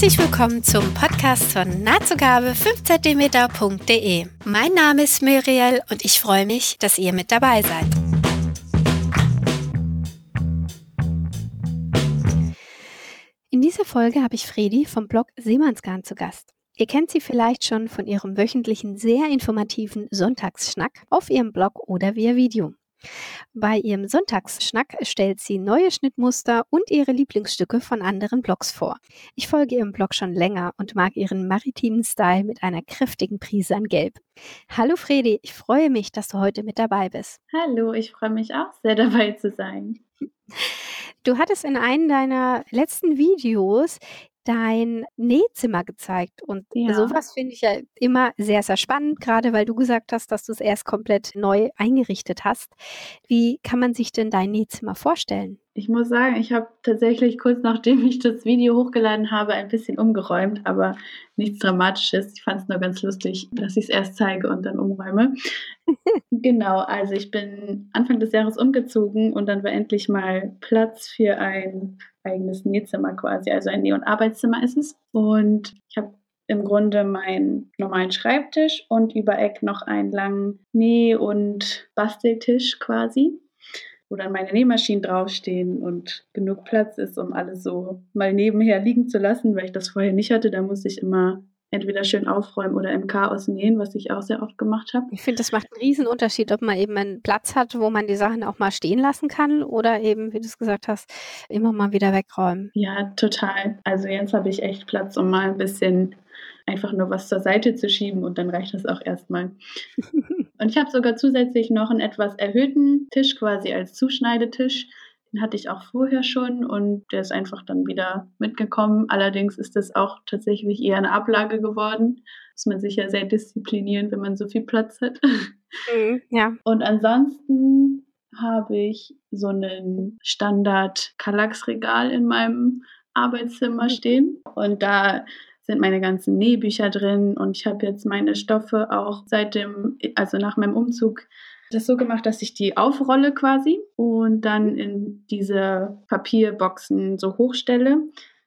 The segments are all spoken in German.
Herzlich willkommen zum Podcast von nahtzugabe 5cm.de. Mein Name ist Muriel und ich freue mich, dass ihr mit dabei seid. In dieser Folge habe ich Fredi vom Blog Seemannsgarn zu Gast. Ihr kennt sie vielleicht schon von ihrem wöchentlichen, sehr informativen Sonntagsschnack auf ihrem Blog oder via Video. Bei ihrem Sonntagsschnack stellt sie neue Schnittmuster und ihre Lieblingsstücke von anderen Blogs vor. Ich folge ihrem Blog schon länger und mag ihren maritimen Style mit einer kräftigen Prise an Gelb. Hallo Fredi, ich freue mich, dass du heute mit dabei bist. Hallo, ich freue mich auch sehr dabei zu sein. Du hattest in einem deiner letzten Videos dein Nähzimmer gezeigt. Und ja. sowas finde ich ja immer sehr, sehr spannend, gerade weil du gesagt hast, dass du es erst komplett neu eingerichtet hast. Wie kann man sich denn dein Nähzimmer vorstellen? Ich muss sagen, ich habe tatsächlich kurz nachdem ich das Video hochgeladen habe, ein bisschen umgeräumt, aber nichts Dramatisches. Ich fand es nur ganz lustig, dass ich es erst zeige und dann umräume. genau, also ich bin Anfang des Jahres umgezogen und dann war endlich mal Platz für ein eigenes Nähzimmer quasi. Also ein Näh- und Arbeitszimmer ist es. Und ich habe im Grunde meinen normalen Schreibtisch und über Eck noch einen langen Näh- und Basteltisch quasi, wo dann meine Nähmaschinen draufstehen und genug Platz ist, um alles so mal nebenher liegen zu lassen, weil ich das vorher nicht hatte. Da musste ich immer entweder schön aufräumen oder im Chaos nähen, was ich auch sehr oft gemacht habe. Ich finde, das macht einen riesen Unterschied, ob man eben einen Platz hat, wo man die Sachen auch mal stehen lassen kann oder eben, wie du es gesagt hast, immer mal wieder wegräumen. Ja, total. Also jetzt habe ich echt Platz, um mal ein bisschen einfach nur was zur Seite zu schieben und dann reicht das auch erstmal. und ich habe sogar zusätzlich noch einen etwas erhöhten Tisch quasi als Zuschneidetisch den hatte ich auch vorher schon und der ist einfach dann wieder mitgekommen. Allerdings ist das auch tatsächlich eher eine Ablage geworden. Muss man sich ja sehr disziplinieren, wenn man so viel Platz hat. Mhm, ja. Und ansonsten habe ich so einen Standard Kallax-Regal in meinem Arbeitszimmer mhm. stehen. Und da sind meine ganzen Nähbücher drin und ich habe jetzt meine Stoffe auch seit dem, also nach meinem Umzug das so gemacht, dass ich die aufrolle quasi und dann in diese Papierboxen so hochstelle,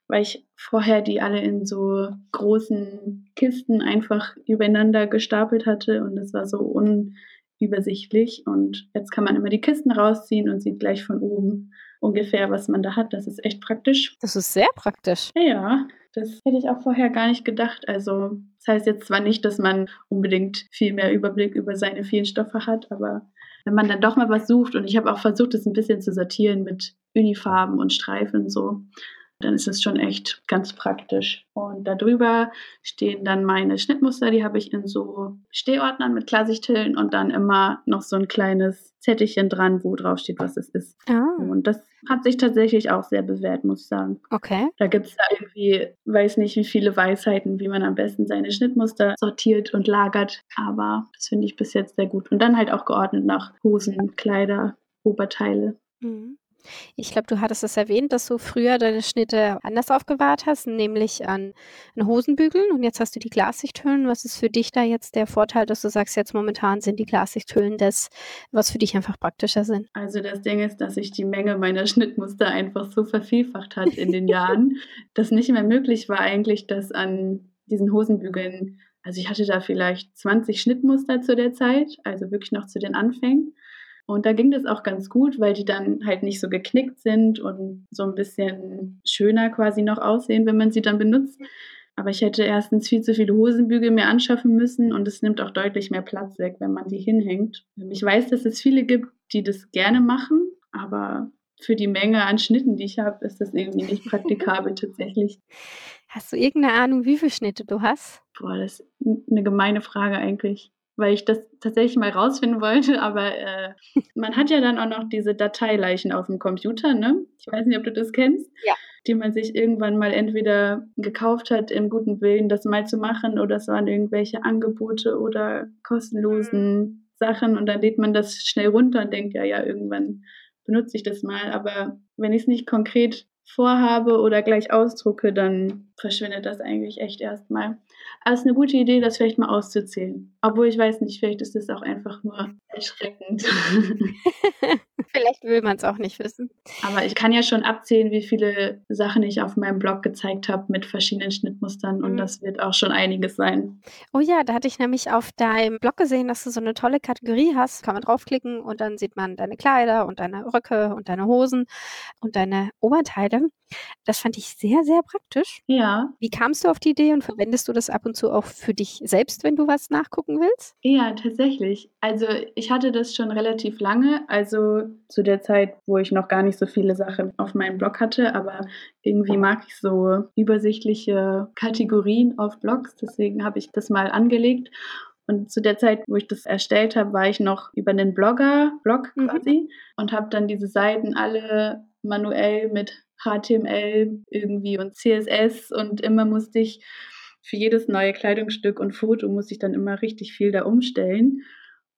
weil ich vorher die alle in so großen Kisten einfach übereinander gestapelt hatte und das war so unübersichtlich. Und jetzt kann man immer die Kisten rausziehen und sieht gleich von oben ungefähr, was man da hat. Das ist echt praktisch. Das ist sehr praktisch. Ja, das hätte ich auch vorher gar nicht gedacht. Also, das heißt jetzt zwar nicht, dass man unbedingt viel mehr Überblick über seine vielen Stoffe hat, aber wenn man dann doch mal was sucht und ich habe auch versucht, es ein bisschen zu sortieren mit Unifarben und Streifen und so, dann ist es schon echt ganz praktisch. Und darüber stehen dann meine Schnittmuster, die habe ich in so Stehordnern mit Klarsichthüllen und dann immer noch so ein kleines Zettelchen dran, wo drauf steht, was es ist. Ah. Und das hat sich tatsächlich auch sehr bewährt, muss ich sagen. Okay. Da gibt es da irgendwie, weiß nicht, wie viele Weisheiten, wie man am besten seine Schnittmuster sortiert und lagert. Aber das finde ich bis jetzt sehr gut. Und dann halt auch geordnet nach Hosen, Kleider, Oberteile. Mhm. Ich glaube, du hattest es erwähnt, dass du früher deine Schnitte anders aufgewahrt hast, nämlich an, an Hosenbügeln und jetzt hast du die Glassichthüllen. Was ist für dich da jetzt der Vorteil, dass du sagst, jetzt momentan sind die Glassichthüllen das, was für dich einfach praktischer sind? Also das Ding ist, dass sich die Menge meiner Schnittmuster einfach so vervielfacht hat in den Jahren, dass nicht mehr möglich war eigentlich, dass an diesen Hosenbügeln, also ich hatte da vielleicht 20 Schnittmuster zu der Zeit, also wirklich noch zu den Anfängen. Und da ging das auch ganz gut, weil die dann halt nicht so geknickt sind und so ein bisschen schöner quasi noch aussehen, wenn man sie dann benutzt. Aber ich hätte erstens viel zu viele Hosenbügel mir anschaffen müssen und es nimmt auch deutlich mehr Platz weg, wenn man die hinhängt. Ich weiß, dass es viele gibt, die das gerne machen, aber für die Menge an Schnitten, die ich habe, ist das irgendwie nicht praktikabel tatsächlich. Hast du irgendeine Ahnung, wie viele Schnitte du hast? Boah, das ist eine gemeine Frage eigentlich weil ich das tatsächlich mal rausfinden wollte, aber äh, man hat ja dann auch noch diese Dateileichen auf dem Computer, ne? Ich weiß nicht, ob du das kennst. Ja. Die man sich irgendwann mal entweder gekauft hat, im guten Willen, das mal zu machen, oder es waren irgendwelche Angebote oder kostenlosen mhm. Sachen und dann lädt man das schnell runter und denkt, ja, ja, irgendwann benutze ich das mal. Aber wenn ich es nicht konkret vorhabe oder gleich ausdrucke, dann verschwindet das eigentlich echt erstmal. Aber es ist eine gute Idee, das vielleicht mal auszuzählen. Obwohl ich weiß nicht, vielleicht ist das auch einfach nur erschreckend. Vielleicht will man es auch nicht wissen. Aber ich kann ja schon abzählen, wie viele Sachen ich auf meinem Blog gezeigt habe mit verschiedenen Schnittmustern mhm. und das wird auch schon einiges sein. Oh ja, da hatte ich nämlich auf deinem Blog gesehen, dass du so eine tolle Kategorie hast. Kann man draufklicken und dann sieht man deine Kleider und deine Röcke und deine Hosen und deine Oberteile. Das fand ich sehr, sehr praktisch. Ja. Wie kamst du auf die Idee und verwendest du das ab und zu auch für dich selbst, wenn du was nachgucken willst? Ja, tatsächlich. Also ich hatte das schon relativ lange, also zu der Zeit, wo ich noch gar nicht so viele Sachen auf meinem Blog hatte, aber irgendwie mag ich so übersichtliche Kategorien auf Blogs, deswegen habe ich das mal angelegt und zu der Zeit, wo ich das erstellt habe, war ich noch über einen Blogger, Blog mhm. quasi, mhm. und habe dann diese Seiten alle manuell mit HTML irgendwie und CSS und immer musste ich für jedes neue Kleidungsstück und Foto musste ich dann immer richtig viel da umstellen.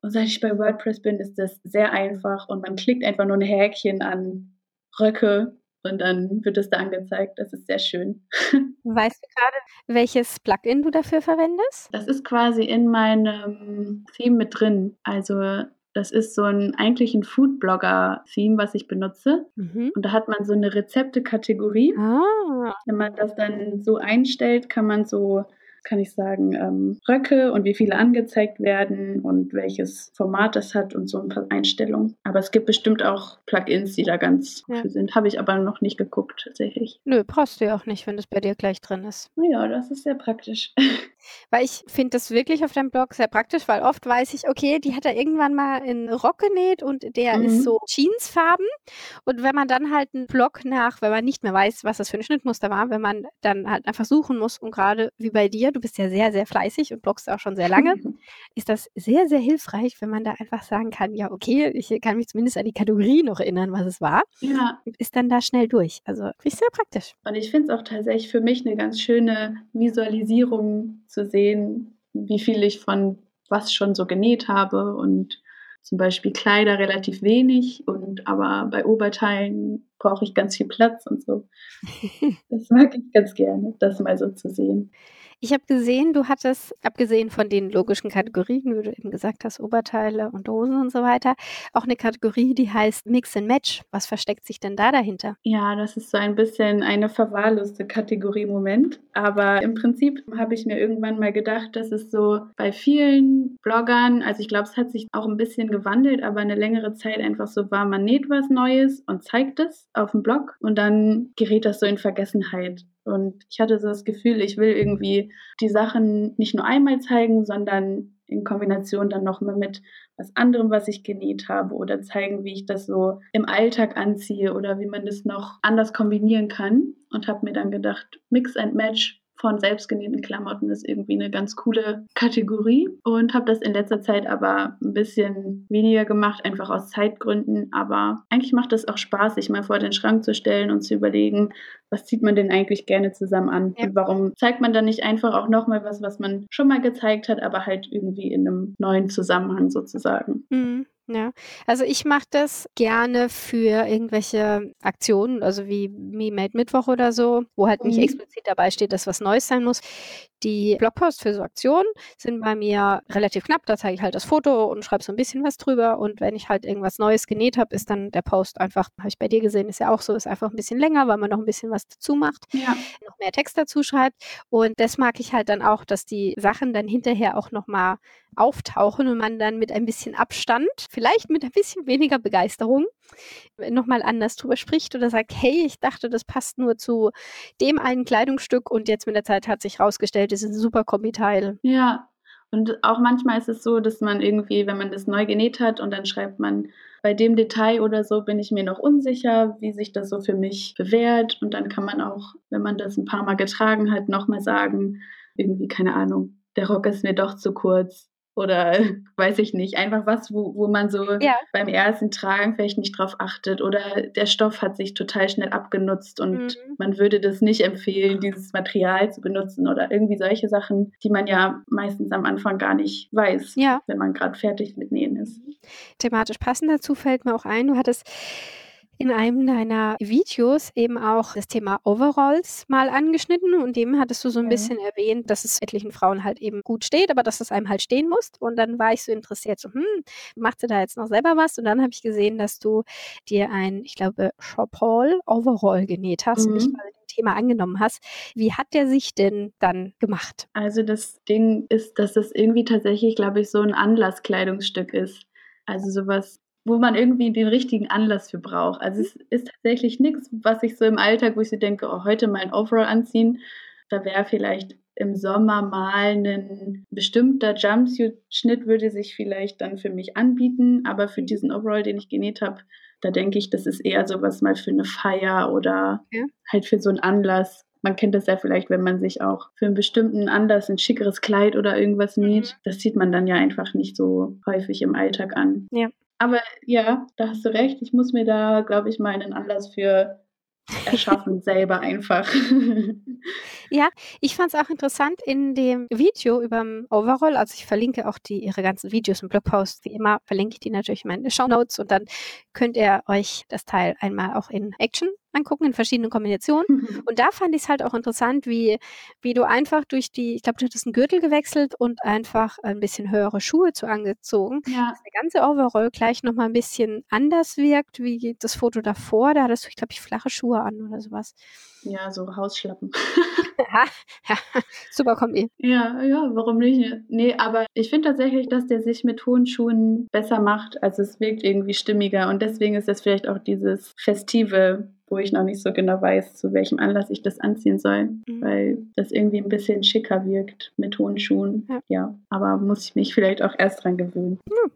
Und seit ich bei WordPress bin, ist das sehr einfach und man klickt einfach nur ein Häkchen an Röcke und dann wird es da angezeigt. Das ist sehr schön. Weißt du gerade, welches Plugin du dafür verwendest? Das ist quasi in meinem Theme mit drin. Also das ist so ein eigentlich ein Foodblogger-Theme, was ich benutze. Mhm. Und da hat man so eine Rezepte-Kategorie. Ah. Wenn man das dann so einstellt, kann man so kann ich sagen, ähm, Röcke und wie viele angezeigt werden und welches Format das hat und so ein paar Einstellungen. Aber es gibt bestimmt auch Plugins, die da ganz ja. für sind. Habe ich aber noch nicht geguckt, tatsächlich. Nö, brauchst du ja auch nicht, wenn das bei dir gleich drin ist. Naja, das ist sehr praktisch. Weil ich finde das wirklich auf deinem Blog sehr praktisch, weil oft weiß ich, okay, die hat er irgendwann mal in Rock genäht und der mhm. ist so Jeansfarben. Und wenn man dann halt einen Blog nach, wenn man nicht mehr weiß, was das für ein Schnittmuster war, wenn man dann halt einfach suchen muss und gerade wie bei dir, du bist ja sehr, sehr fleißig und bloggst auch schon sehr lange, ist das sehr, sehr hilfreich, wenn man da einfach sagen kann, ja, okay, ich kann mich zumindest an die Kategorie noch erinnern, was es war. Ja. Ist dann da schnell durch. Also finde ich sehr praktisch. Und ich finde es auch tatsächlich für mich eine ganz schöne Visualisierung zu sehen, wie viel ich von was schon so genäht habe und zum Beispiel Kleider relativ wenig und aber bei Oberteilen brauche ich ganz viel Platz und so. Das mag ich ganz gerne, das mal so zu sehen. Ich habe gesehen, du hattest, abgesehen von den logischen Kategorien, wie du eben gesagt hast, Oberteile und Hosen und so weiter, auch eine Kategorie, die heißt Mix and Match. Was versteckt sich denn da dahinter? Ja, das ist so ein bisschen eine verwahrloste Kategorie im Moment. Aber im Prinzip habe ich mir irgendwann mal gedacht, dass es so bei vielen Bloggern, also ich glaube, es hat sich auch ein bisschen gewandelt, aber eine längere Zeit einfach so war, man näht was Neues und zeigt es auf dem Blog und dann gerät das so in Vergessenheit. Und ich hatte so das Gefühl, ich will irgendwie die Sachen nicht nur einmal zeigen, sondern in Kombination dann nochmal mit was anderem, was ich genäht habe oder zeigen, wie ich das so im Alltag anziehe oder wie man das noch anders kombinieren kann. Und habe mir dann gedacht, Mix and Match von selbstgenähten Klamotten ist irgendwie eine ganz coole Kategorie und habe das in letzter Zeit aber ein bisschen weniger gemacht, einfach aus Zeitgründen. Aber eigentlich macht es auch Spaß, sich mal vor den Schrank zu stellen und zu überlegen, was zieht man denn eigentlich gerne zusammen an ja. und warum zeigt man dann nicht einfach auch nochmal was, was man schon mal gezeigt hat, aber halt irgendwie in einem neuen Zusammenhang sozusagen. Mhm. Ja, also ich mache das gerne für irgendwelche Aktionen, also wie Me Made Mittwoch oder so, wo halt nicht mhm. explizit dabei steht, dass was Neues sein muss. Die Blogposts für so Aktionen sind bei mir relativ knapp. Da zeige ich halt das Foto und schreibe so ein bisschen was drüber. Und wenn ich halt irgendwas Neues genäht habe, ist dann der Post einfach, habe ich bei dir gesehen, ist ja auch so, ist einfach ein bisschen länger, weil man noch ein bisschen was dazu macht, ja. noch mehr Text dazu schreibt. Und das mag ich halt dann auch, dass die Sachen dann hinterher auch nochmal auftauchen und man dann mit ein bisschen Abstand, vielleicht mit ein bisschen weniger Begeisterung, nochmal anders drüber spricht oder sagt, hey, ich dachte, das passt nur zu dem einen Kleidungsstück und jetzt mit der Zeit hat sich herausgestellt, es ist ein super Kombiteil. Ja, und auch manchmal ist es so, dass man irgendwie, wenn man das neu genäht hat und dann schreibt man, bei dem Detail oder so bin ich mir noch unsicher, wie sich das so für mich bewährt. Und dann kann man auch, wenn man das ein paar Mal getragen hat, nochmal sagen, irgendwie, keine Ahnung, der Rock ist mir doch zu kurz oder weiß ich nicht, einfach was, wo, wo man so ja. beim ersten Tragen vielleicht nicht drauf achtet oder der Stoff hat sich total schnell abgenutzt und mhm. man würde das nicht empfehlen, dieses Material zu benutzen oder irgendwie solche Sachen, die man ja meistens am Anfang gar nicht weiß, ja. wenn man gerade fertig mit Nähen ist. Thematisch passend dazu fällt mir auch ein, du hattest in einem deiner Videos eben auch das Thema Overalls mal angeschnitten und dem hattest du so ein bisschen erwähnt, dass es etlichen Frauen halt eben gut steht, aber dass es einem halt stehen muss. Und dann war ich so interessiert, so, hm, macht sie da jetzt noch selber was? Und dann habe ich gesehen, dass du dir ein, ich glaube, Shopall Overall genäht hast mhm. und dich mal dem Thema angenommen hast. Wie hat der sich denn dann gemacht? Also das Ding ist, dass es irgendwie tatsächlich, glaube ich, so ein Anlasskleidungsstück ist. Also sowas, wo man irgendwie den richtigen Anlass für braucht. Also es ist tatsächlich nichts, was ich so im Alltag, wo ich so denke, oh, heute mal ein Overall anziehen. Da wäre vielleicht im Sommer mal ein bestimmter Jumpsuit-Schnitt würde sich vielleicht dann für mich anbieten, aber für diesen Overall, den ich genäht habe, da denke ich, das ist eher sowas mal für eine Feier oder ja. halt für so einen Anlass. Man kennt das ja vielleicht, wenn man sich auch für einen bestimmten Anlass ein schickeres Kleid oder irgendwas mhm. näht. Das sieht man dann ja einfach nicht so häufig im Alltag an. Ja. Aber ja, da hast du recht. Ich muss mir da, glaube ich, mal einen Anlass für erschaffen, selber einfach. ja, ich fand es auch interessant in dem Video über Overall, also ich verlinke auch die ihre ganzen Videos und Blogposts, wie immer verlinke ich die natürlich in meine Show Notes und dann könnt ihr euch das Teil einmal auch in Action angucken in verschiedenen Kombinationen. Mhm. Und da fand ich es halt auch interessant, wie, wie du einfach durch die, ich glaube, du hattest einen Gürtel gewechselt und einfach ein bisschen höhere Schuhe zu angezogen. Ja. Dass der ganze Overall gleich nochmal ein bisschen anders wirkt, wie das Foto davor. Da hattest du, ich glaube, ich flache Schuhe an oder sowas. Ja, so Hausschlappen. ja, super Kombi. Ja, ja, warum nicht? Nee, aber ich finde tatsächlich, dass der sich mit hohen Schuhen besser macht. Also es wirkt irgendwie stimmiger und deswegen ist das vielleicht auch dieses festive wo ich noch nicht so genau weiß, zu welchem Anlass ich das anziehen soll, mhm. weil das irgendwie ein bisschen schicker wirkt mit hohen Schuhen. Ja. ja. aber muss ich mich vielleicht auch erst dran gewöhnen. Mhm.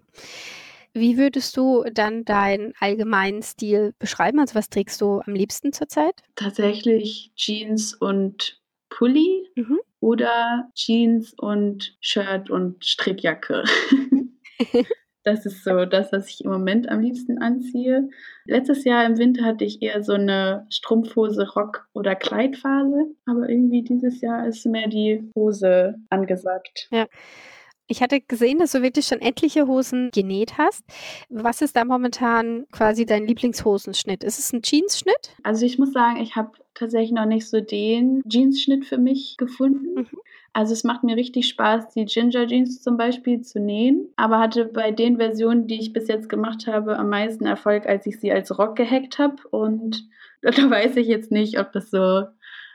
Wie würdest du dann deinen allgemeinen Stil beschreiben? Also was trägst du am liebsten zurzeit? Tatsächlich Jeans und Pulli mhm. oder Jeans und Shirt und Strickjacke. Das ist so das, was ich im Moment am liebsten anziehe. Letztes Jahr im Winter hatte ich eher so eine Strumpfhose, Rock- oder Kleidphase. Aber irgendwie dieses Jahr ist mehr die Hose angesagt. Ja. Ich hatte gesehen, dass du wirklich schon etliche Hosen genäht hast. Was ist da momentan quasi dein Lieblingshosenschnitt? Ist es ein Jeansschnitt? Also ich muss sagen, ich habe tatsächlich noch nicht so den Jeansschnitt für mich gefunden. Mhm. Also es macht mir richtig Spaß, die Ginger Jeans zum Beispiel zu nähen, aber hatte bei den Versionen, die ich bis jetzt gemacht habe, am meisten Erfolg, als ich sie als Rock gehackt habe. Und da weiß ich jetzt nicht, ob das so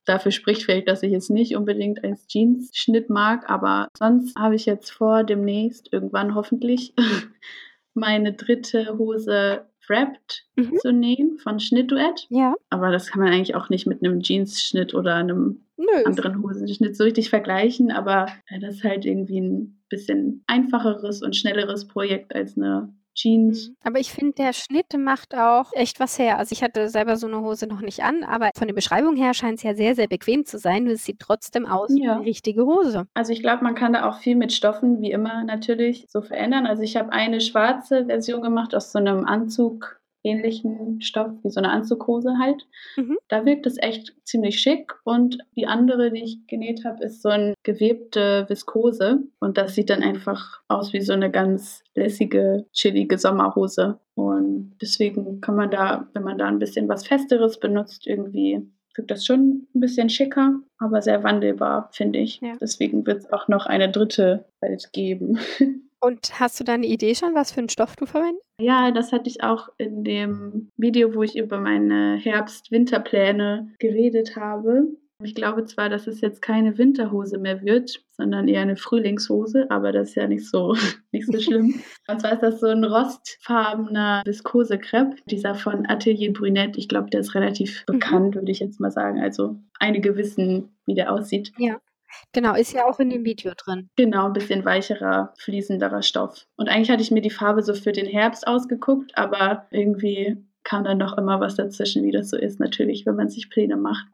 dafür spricht vielleicht, dass ich es nicht unbedingt als Jeans-Schnitt mag, aber sonst habe ich jetzt vor, demnächst irgendwann hoffentlich meine dritte Hose Wrapped mhm. zu nähen von Schnittduett. Ja. Aber das kann man eigentlich auch nicht mit einem Jeans-Schnitt oder einem Nö. anderen Hosenschnitt so richtig vergleichen, aber das ist halt irgendwie ein bisschen einfacheres und schnelleres Projekt als eine Jeans. Mhm. Aber ich finde, der Schnitt macht auch echt was her. Also ich hatte selber so eine Hose noch nicht an, aber von der Beschreibung her scheint es ja sehr, sehr bequem zu sein. Es sieht trotzdem aus ja. wie eine richtige Hose. Also ich glaube, man kann da auch viel mit Stoffen, wie immer natürlich, so verändern. Also ich habe eine schwarze Version gemacht aus so einem Anzug ähnlichen Stoff wie so eine Anzughose halt. Mhm. Da wirkt es echt ziemlich schick. Und die andere, die ich genäht habe, ist so eine gewebte Viskose. Und das sieht dann einfach aus wie so eine ganz lässige, chillige Sommerhose. Und deswegen kann man da, wenn man da ein bisschen was Festeres benutzt, irgendwie wirkt das schon ein bisschen schicker, aber sehr wandelbar, finde ich. Ja. Deswegen wird es auch noch eine dritte Welt geben. Und hast du da eine Idee schon, was für einen Stoff du verwendest? Ja, das hatte ich auch in dem Video, wo ich über meine Herbst-Winterpläne geredet habe. Ich glaube zwar, dass es jetzt keine Winterhose mehr wird, sondern eher eine Frühlingshose, aber das ist ja nicht so, nicht so schlimm. Und zwar ist das so ein rostfarbener Viskose-Crepe, dieser von Atelier Brunette. Ich glaube, der ist relativ mhm. bekannt, würde ich jetzt mal sagen. Also einige wissen, wie der aussieht. Ja. Genau, ist ja auch in dem Video drin. Genau, ein bisschen weicherer, fließenderer Stoff. Und eigentlich hatte ich mir die Farbe so für den Herbst ausgeguckt, aber irgendwie kam dann noch immer was dazwischen, wie das so ist, natürlich, wenn man sich Pläne macht.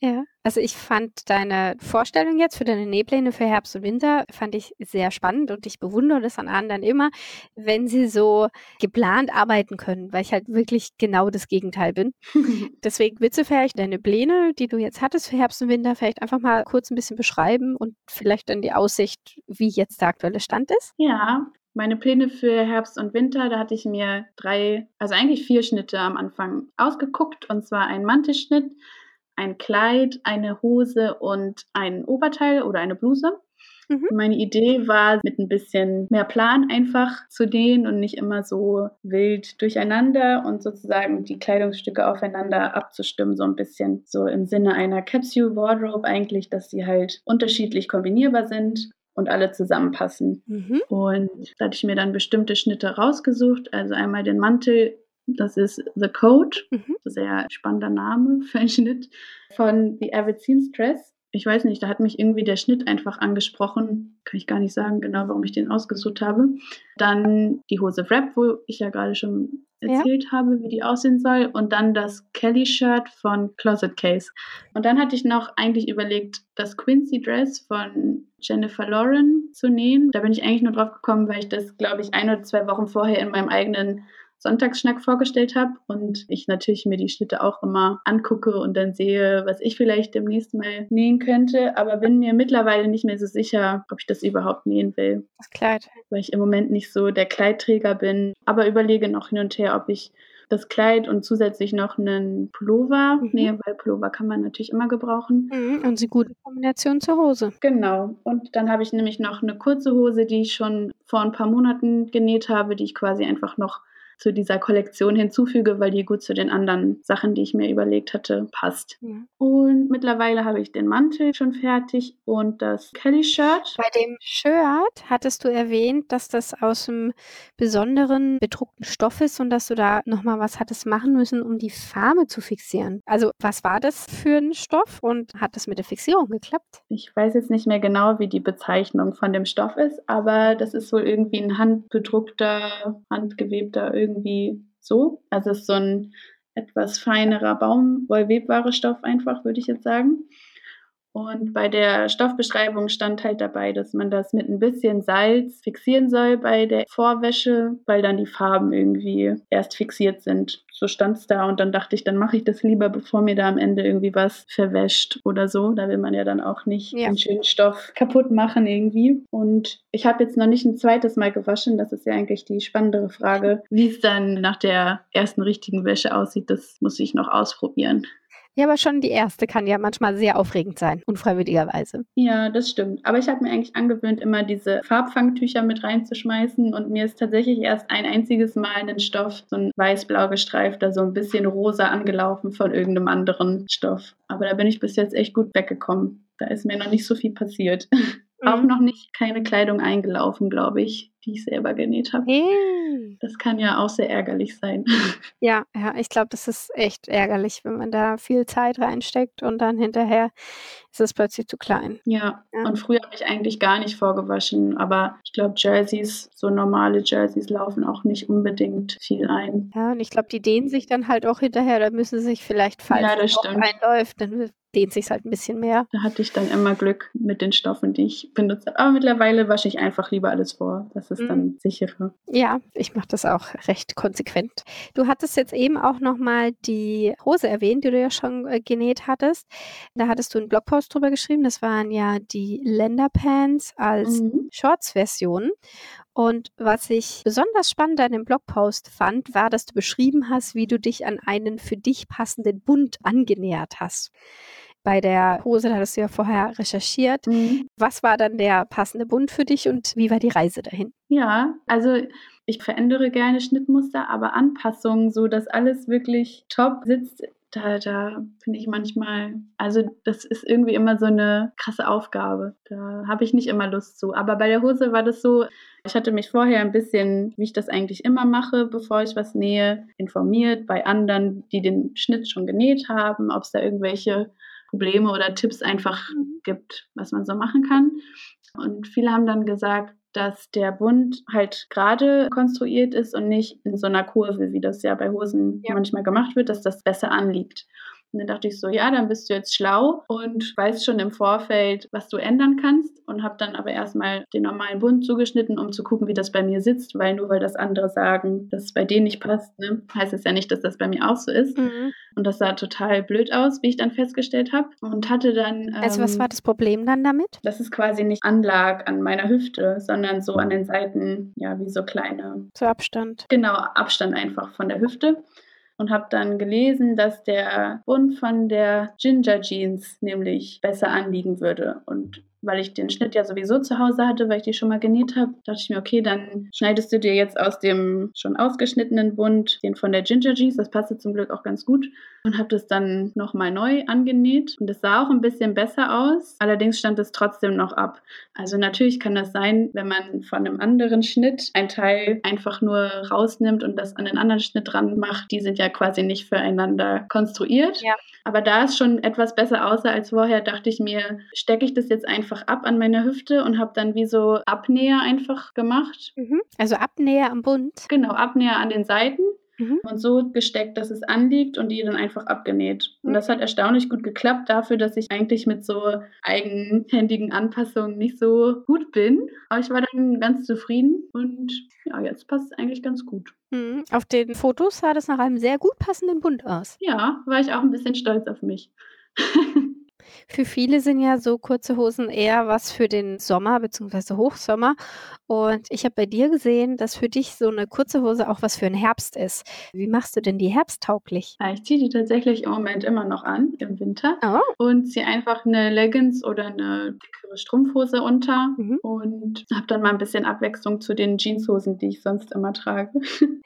Ja, also ich fand deine Vorstellung jetzt für deine Nähpläne für Herbst und Winter, fand ich sehr spannend und ich bewundere das an anderen immer, wenn sie so geplant arbeiten können, weil ich halt wirklich genau das Gegenteil bin. Deswegen willst du vielleicht deine Pläne, die du jetzt hattest für Herbst und Winter, vielleicht einfach mal kurz ein bisschen beschreiben und vielleicht dann die Aussicht, wie jetzt der aktuelle Stand ist? Ja, meine Pläne für Herbst und Winter, da hatte ich mir drei, also eigentlich vier Schnitte am Anfang ausgeguckt. Und zwar ein Mantelschnitt, ein Kleid, eine Hose und ein Oberteil oder eine Bluse. Mhm. Meine Idee war, mit ein bisschen mehr Plan einfach zu nähen und nicht immer so wild durcheinander und sozusagen die Kleidungsstücke aufeinander abzustimmen, so ein bisschen so im Sinne einer Capsule Wardrobe eigentlich, dass sie halt unterschiedlich kombinierbar sind und alle zusammenpassen. Mhm. Und da hatte ich mir dann bestimmte Schnitte rausgesucht, also einmal den Mantel das ist The Code, mhm. sehr spannender Name für einen Schnitt von The Avid Seamstress ich weiß nicht, da hat mich irgendwie der Schnitt einfach angesprochen. Kann ich gar nicht sagen, genau, warum ich den ausgesucht habe. Dann die Hose Wrap, wo ich ja gerade schon erzählt ja. habe, wie die aussehen soll. Und dann das Kelly-Shirt von Closet Case. Und dann hatte ich noch eigentlich überlegt, das Quincy Dress von Jennifer Lauren zu nähen. Da bin ich eigentlich nur drauf gekommen, weil ich das, glaube ich, ein oder zwei Wochen vorher in meinem eigenen Sonntagsschnack vorgestellt habe und ich natürlich mir die Schnitte auch immer angucke und dann sehe, was ich vielleicht demnächst mal nähen könnte, aber bin mir mittlerweile nicht mehr so sicher, ob ich das überhaupt nähen will. Das Kleid. Weil ich im Moment nicht so der Kleidträger bin, aber überlege noch hin und her, ob ich das Kleid und zusätzlich noch einen Pullover mhm. nähe, weil Pullover kann man natürlich immer gebrauchen. Mhm. Und sie gute Kombination zur Hose. Genau. Und dann habe ich nämlich noch eine kurze Hose, die ich schon vor ein paar Monaten genäht habe, die ich quasi einfach noch zu dieser Kollektion hinzufüge, weil die gut zu den anderen Sachen, die ich mir überlegt hatte, passt. Ja. Und mittlerweile habe ich den Mantel schon fertig und das Kelly-Shirt. Bei dem Shirt hattest du erwähnt, dass das aus einem besonderen bedruckten Stoff ist und dass du da nochmal was hattest machen müssen, um die Farbe zu fixieren. Also was war das für ein Stoff und hat das mit der Fixierung geklappt? Ich weiß jetzt nicht mehr genau, wie die Bezeichnung von dem Stoff ist, aber das ist wohl irgendwie ein handbedruckter, handgewebter irgendwie so. Also es ist so ein etwas feinerer Baumwollwebbarer Stoff einfach, würde ich jetzt sagen. Und bei der Stoffbeschreibung stand halt dabei, dass man das mit ein bisschen Salz fixieren soll bei der Vorwäsche, weil dann die Farben irgendwie erst fixiert sind. So stand es da und dann dachte ich, dann mache ich das lieber, bevor mir da am Ende irgendwie was verwäscht oder so. Da will man ja dann auch nicht ja. den schönen Stoff kaputt machen irgendwie. Und ich habe jetzt noch nicht ein zweites Mal gewaschen. Das ist ja eigentlich die spannendere Frage. Wie es dann nach der ersten richtigen Wäsche aussieht, das muss ich noch ausprobieren. Ja, aber schon die erste kann ja manchmal sehr aufregend sein, unfreiwilligerweise. Ja, das stimmt. Aber ich habe mir eigentlich angewöhnt, immer diese Farbfangtücher mit reinzuschmeißen und mir ist tatsächlich erst ein einziges Mal ein Stoff, so ein weiß-blau gestreifter, so ein bisschen rosa angelaufen von irgendeinem anderen Stoff. Aber da bin ich bis jetzt echt gut weggekommen. Da ist mir noch nicht so viel passiert. Mhm. Auch noch nicht keine Kleidung eingelaufen, glaube ich die ich selber genäht habe. Hey. Das kann ja auch sehr ärgerlich sein. Ja, ja, ich glaube, das ist echt ärgerlich, wenn man da viel Zeit reinsteckt und dann hinterher ist es plötzlich zu klein. Ja, ja. und früher habe ich eigentlich gar nicht vorgewaschen, aber ich glaube, Jerseys, so normale Jerseys laufen auch nicht unbedingt viel ein. Ja, und ich glaube, die dehnen sich dann halt auch hinterher, da müssen sie sich vielleicht, falls ja, das einläuft, dann dehnt sich halt ein bisschen mehr. Da hatte ich dann immer Glück mit den Stoffen, die ich benutze. Aber mittlerweile wasche ich einfach lieber alles vor. Das ist mhm. dann sicherer. Ja, ich mache das auch recht konsequent. Du hattest jetzt eben auch nochmal die Hose erwähnt, die du ja schon äh, genäht hattest. Da hattest du einen Blogpost drüber geschrieben. Das waren ja die Länderpants als mhm. Shorts-Version. Und was ich besonders spannend an dem Blogpost fand, war, dass du beschrieben hast, wie du dich an einen für dich passenden Bund angenähert hast bei der Hose, da hattest du ja vorher recherchiert. Mhm. Was war dann der passende Bund für dich und wie war die Reise dahin? Ja, also ich verändere gerne Schnittmuster, aber Anpassungen, so dass alles wirklich top sitzt, da, da finde ich manchmal, also das ist irgendwie immer so eine krasse Aufgabe. Da habe ich nicht immer Lust zu. Aber bei der Hose war das so, ich hatte mich vorher ein bisschen, wie ich das eigentlich immer mache, bevor ich was nähe, informiert bei anderen, die den Schnitt schon genäht haben, ob es da irgendwelche Probleme oder Tipps einfach mhm. gibt, was man so machen kann. Und viele haben dann gesagt, dass der Bund halt gerade konstruiert ist und nicht in so einer Kurve, wie das ja bei Hosen ja. manchmal gemacht wird, dass das besser anliegt. Und dann dachte ich so, ja, dann bist du jetzt schlau und weißt schon im Vorfeld, was du ändern kannst. Und habe dann aber erstmal den normalen Bund zugeschnitten, um zu gucken, wie das bei mir sitzt, weil nur weil das andere sagen, dass es bei denen nicht passt, ne, heißt es ja nicht, dass das bei mir auch so ist. Mhm. Und das sah total blöd aus, wie ich dann festgestellt habe. Und hatte dann. Ähm, also, was war ähm, das Problem dann damit? Dass es quasi nicht anlag an meiner Hüfte, sondern so an den Seiten, ja, wie so kleine. Zu Abstand. Genau, Abstand einfach von der Hüfte und habe dann gelesen, dass der Bund von der Ginger Jeans nämlich besser anliegen würde. Und weil ich den Schnitt ja sowieso zu Hause hatte, weil ich die schon mal genäht habe, dachte ich mir, okay, dann schneidest du dir jetzt aus dem schon ausgeschnittenen Bund den von der Ginger Jeans, das passte zum Glück auch ganz gut und habe das dann nochmal neu angenäht und es sah auch ein bisschen besser aus, allerdings stand es trotzdem noch ab. Also natürlich kann das sein, wenn man von einem anderen Schnitt ein Teil einfach nur rausnimmt und das an den anderen Schnitt dran macht, die sind ja quasi nicht füreinander konstruiert. Ja. Aber da es schon etwas besser aussah als vorher, dachte ich mir, stecke ich das jetzt einfach ab an meiner Hüfte und habe dann wie so Abnäher einfach gemacht. Mhm. Also Abnäher am Bund? Genau, Abnäher an den Seiten. Mhm. Und so gesteckt, dass es anliegt und die dann einfach abgenäht. Und mhm. das hat erstaunlich gut geklappt dafür, dass ich eigentlich mit so eigenhändigen Anpassungen nicht so gut bin. Aber ich war dann ganz zufrieden und ja, jetzt passt es eigentlich ganz gut. Mhm. Auf den Fotos sah das nach einem sehr gut passenden Bund aus. Ja, war ich auch ein bisschen stolz auf mich. Für viele sind ja so kurze Hosen eher was für den Sommer bzw. Hochsommer. Und ich habe bei dir gesehen, dass für dich so eine kurze Hose auch was für den Herbst ist. Wie machst du denn die herbsttauglich? Ja, ich ziehe die tatsächlich im Moment immer noch an im Winter oh. und ziehe einfach eine Leggings oder eine dickere Strumpfhose unter mhm. und habe dann mal ein bisschen Abwechslung zu den Jeanshosen, die ich sonst immer trage.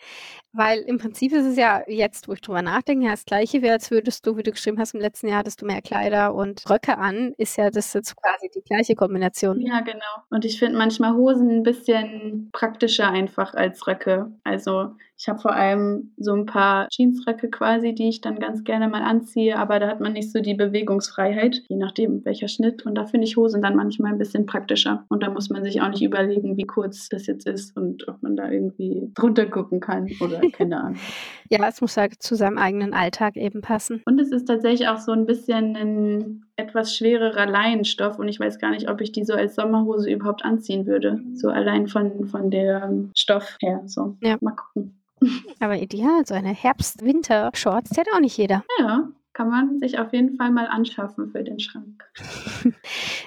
Weil im Prinzip ist es ja jetzt, wo ich drüber nachdenke, ja das gleiche wäre, als würdest du, wie du geschrieben hast, im letzten Jahr hattest du mehr Kleider und Röcke an, ist ja das jetzt quasi die gleiche Kombination. Ja, genau. Und ich finde manchmal Hosen ein bisschen praktischer einfach als Röcke. Also ich habe vor allem so ein paar Jeansröcke quasi, die ich dann ganz gerne mal anziehe, aber da hat man nicht so die Bewegungsfreiheit, je nachdem welcher Schnitt. Und da finde ich Hosen dann manchmal ein bisschen praktischer. Und da muss man sich auch nicht überlegen, wie kurz das jetzt ist und ob man da irgendwie drunter gucken kann oder keine Ahnung. ja, es muss halt zu seinem eigenen Alltag eben passen. Und es ist tatsächlich auch so ein bisschen ein etwas schwererer Leinenstoff und ich weiß gar nicht, ob ich die so als Sommerhose überhaupt anziehen würde. So allein von, von der Stoff her. So, ja. mal gucken. Aber ideal, so eine Herbst-Winter-Shorts zählt auch nicht jeder. Ja, kann man sich auf jeden Fall mal anschaffen für den Schrank.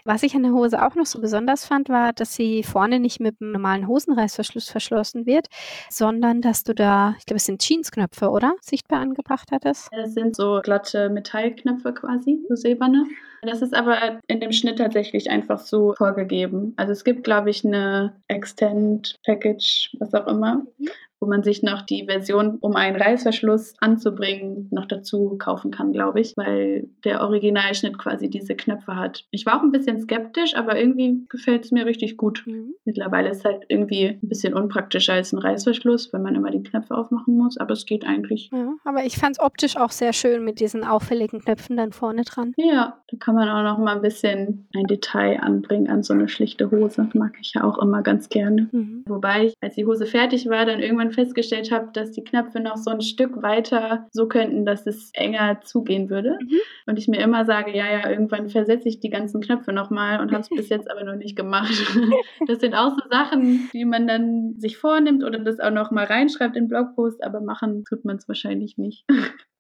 Was ich an der Hose auch noch so besonders fand, war, dass sie vorne nicht mit einem normalen Hosenreißverschluss verschlossen wird, sondern dass du da, ich glaube, es sind Jeansknöpfe, oder? Sichtbar angebracht hattest. Das sind so glatte Metallknöpfe quasi, so silberne. Das ist aber in dem Schnitt tatsächlich einfach so vorgegeben. Also es gibt, glaube ich, eine Extend Package, was auch immer, mhm wo man sich noch die Version, um einen Reißverschluss anzubringen, noch dazu kaufen kann, glaube ich, weil der Originalschnitt quasi diese Knöpfe hat. Ich war auch ein bisschen skeptisch, aber irgendwie gefällt es mir richtig gut. Mhm. Mittlerweile ist es halt irgendwie ein bisschen unpraktischer als ein Reißverschluss, wenn man immer die Knöpfe aufmachen muss, aber es geht eigentlich. Ja, aber ich fand es optisch auch sehr schön mit diesen auffälligen Knöpfen dann vorne dran. Ja, da kann man auch noch mal ein bisschen ein Detail anbringen an so eine schlichte Hose. Mag ich ja auch immer ganz gerne. Mhm. Wobei ich, als die Hose fertig war, dann irgendwann festgestellt habe, dass die Knöpfe noch so ein Stück weiter so könnten, dass es enger zugehen würde. Mhm. Und ich mir immer sage, ja, ja, irgendwann versetze ich die ganzen Knöpfe nochmal und habe es bis jetzt aber noch nicht gemacht. das sind auch so Sachen, die man dann sich vornimmt oder das auch noch mal reinschreibt in Blogpost, aber machen tut man es wahrscheinlich nicht.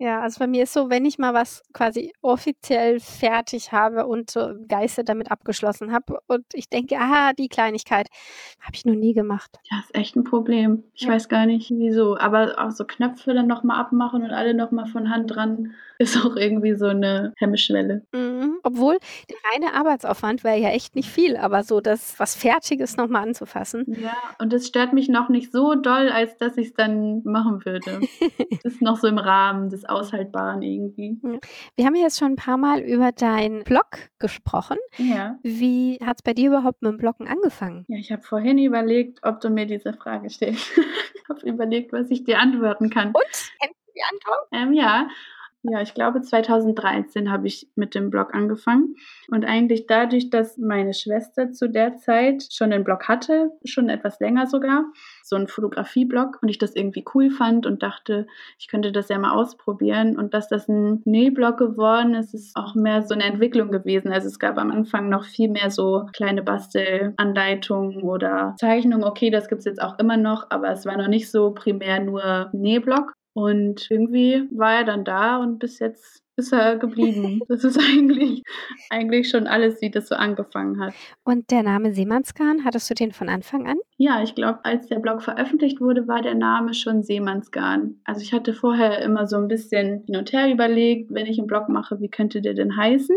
Ja, also bei mir ist so, wenn ich mal was quasi offiziell fertig habe und so Geister damit abgeschlossen habe und ich denke, aha, die Kleinigkeit, habe ich noch nie gemacht. Ja, ist echt ein Problem. Ich ja. weiß gar nicht, wieso. Aber auch so Knöpfe dann nochmal abmachen und alle nochmal von Hand dran ist auch irgendwie so eine Hemmschwelle. Mhm. Obwohl der reine Arbeitsaufwand wäre ja echt nicht viel, aber so das was Fertiges nochmal anzufassen. Ja, und das stört mich noch nicht so doll, als dass ich es dann machen würde. das ist noch so im Rahmen des Aushaltbaren irgendwie. Wir haben ja jetzt schon ein paar Mal über deinen Blog gesprochen. Ja. Wie hat es bei dir überhaupt mit dem Bloggen angefangen? Ja, ich habe vorhin überlegt, ob du mir diese Frage stellst. ich habe überlegt, was ich dir antworten kann. Und? Kennst du die Antwort? Ähm, ja. Ja, ich glaube 2013 habe ich mit dem Blog angefangen. Und eigentlich dadurch, dass meine Schwester zu der Zeit schon einen Blog hatte, schon etwas länger sogar, so einen Fotografie-Blog und ich das irgendwie cool fand und dachte, ich könnte das ja mal ausprobieren. Und dass das ein Nähblog geworden ist, ist auch mehr so eine Entwicklung gewesen. Also es gab am Anfang noch viel mehr so kleine Bastelanleitungen oder Zeichnungen. Okay, das gibt es jetzt auch immer noch, aber es war noch nicht so primär nur Nähblog. Und irgendwie war er dann da und bis jetzt ist er geblieben. Das ist eigentlich, eigentlich schon alles, wie das so angefangen hat. Und der Name Seemannsgarn, hattest du den von Anfang an? Ja, ich glaube, als der Blog veröffentlicht wurde, war der Name schon Seemannsgarn. Also ich hatte vorher immer so ein bisschen hin und her überlegt, wenn ich einen Blog mache, wie könnte der denn heißen?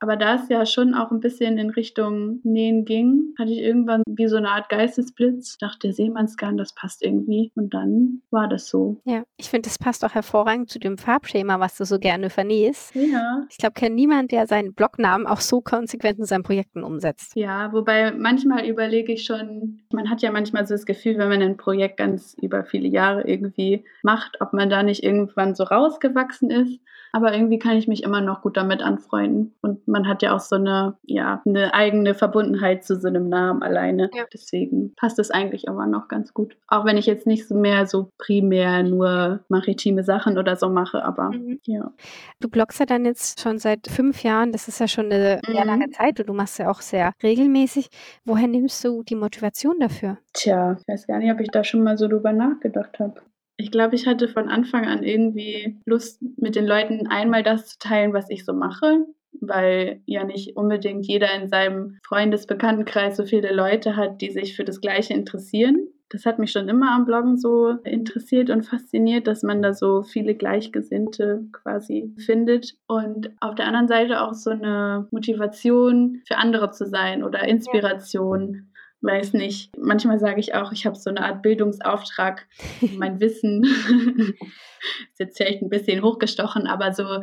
Aber da es ja schon auch ein bisschen in Richtung Nähen ging, hatte ich irgendwann wie so eine Art Geistesblitz, dachte Seemannsgarn, das passt irgendwie. Und dann war das so. Ja, ich finde, das passt auch hervorragend zu dem Farbschema, was du so gerne vernähst. Ja. Ich glaube, kennt niemand, der seinen Blognamen auch so konsequent in seinen Projekten umsetzt. Ja, wobei manchmal überlege ich schon, man hat ja manchmal so das Gefühl, wenn man ein Projekt ganz über viele Jahre irgendwie macht, ob man da nicht irgendwann so rausgewachsen ist. Aber irgendwie kann ich mich immer noch gut damit anfreunden. Und man hat ja auch so eine, ja, eine eigene Verbundenheit zu so einem Namen alleine. Ja. Deswegen passt es eigentlich immer noch ganz gut. Auch wenn ich jetzt nicht so mehr so primär nur maritime Sachen oder so mache, aber mhm. ja. Du bloggst ja dann jetzt schon seit fünf Jahren. Das ist ja schon eine mhm. sehr lange Zeit und du machst ja auch sehr regelmäßig. Woher nimmst du die Motivation dafür? Tja, ich weiß gar nicht, ob ich da schon mal so drüber nachgedacht habe. Ich glaube, ich hatte von Anfang an irgendwie Lust, mit den Leuten einmal das zu teilen, was ich so mache, weil ja nicht unbedingt jeder in seinem Freundesbekanntenkreis so viele Leute hat, die sich für das Gleiche interessieren. Das hat mich schon immer am Bloggen so interessiert und fasziniert, dass man da so viele Gleichgesinnte quasi findet. Und auf der anderen Seite auch so eine Motivation für andere zu sein oder Inspiration weiß nicht. Manchmal sage ich auch, ich habe so eine Art Bildungsauftrag, mein Wissen ist jetzt vielleicht ein bisschen hochgestochen, aber so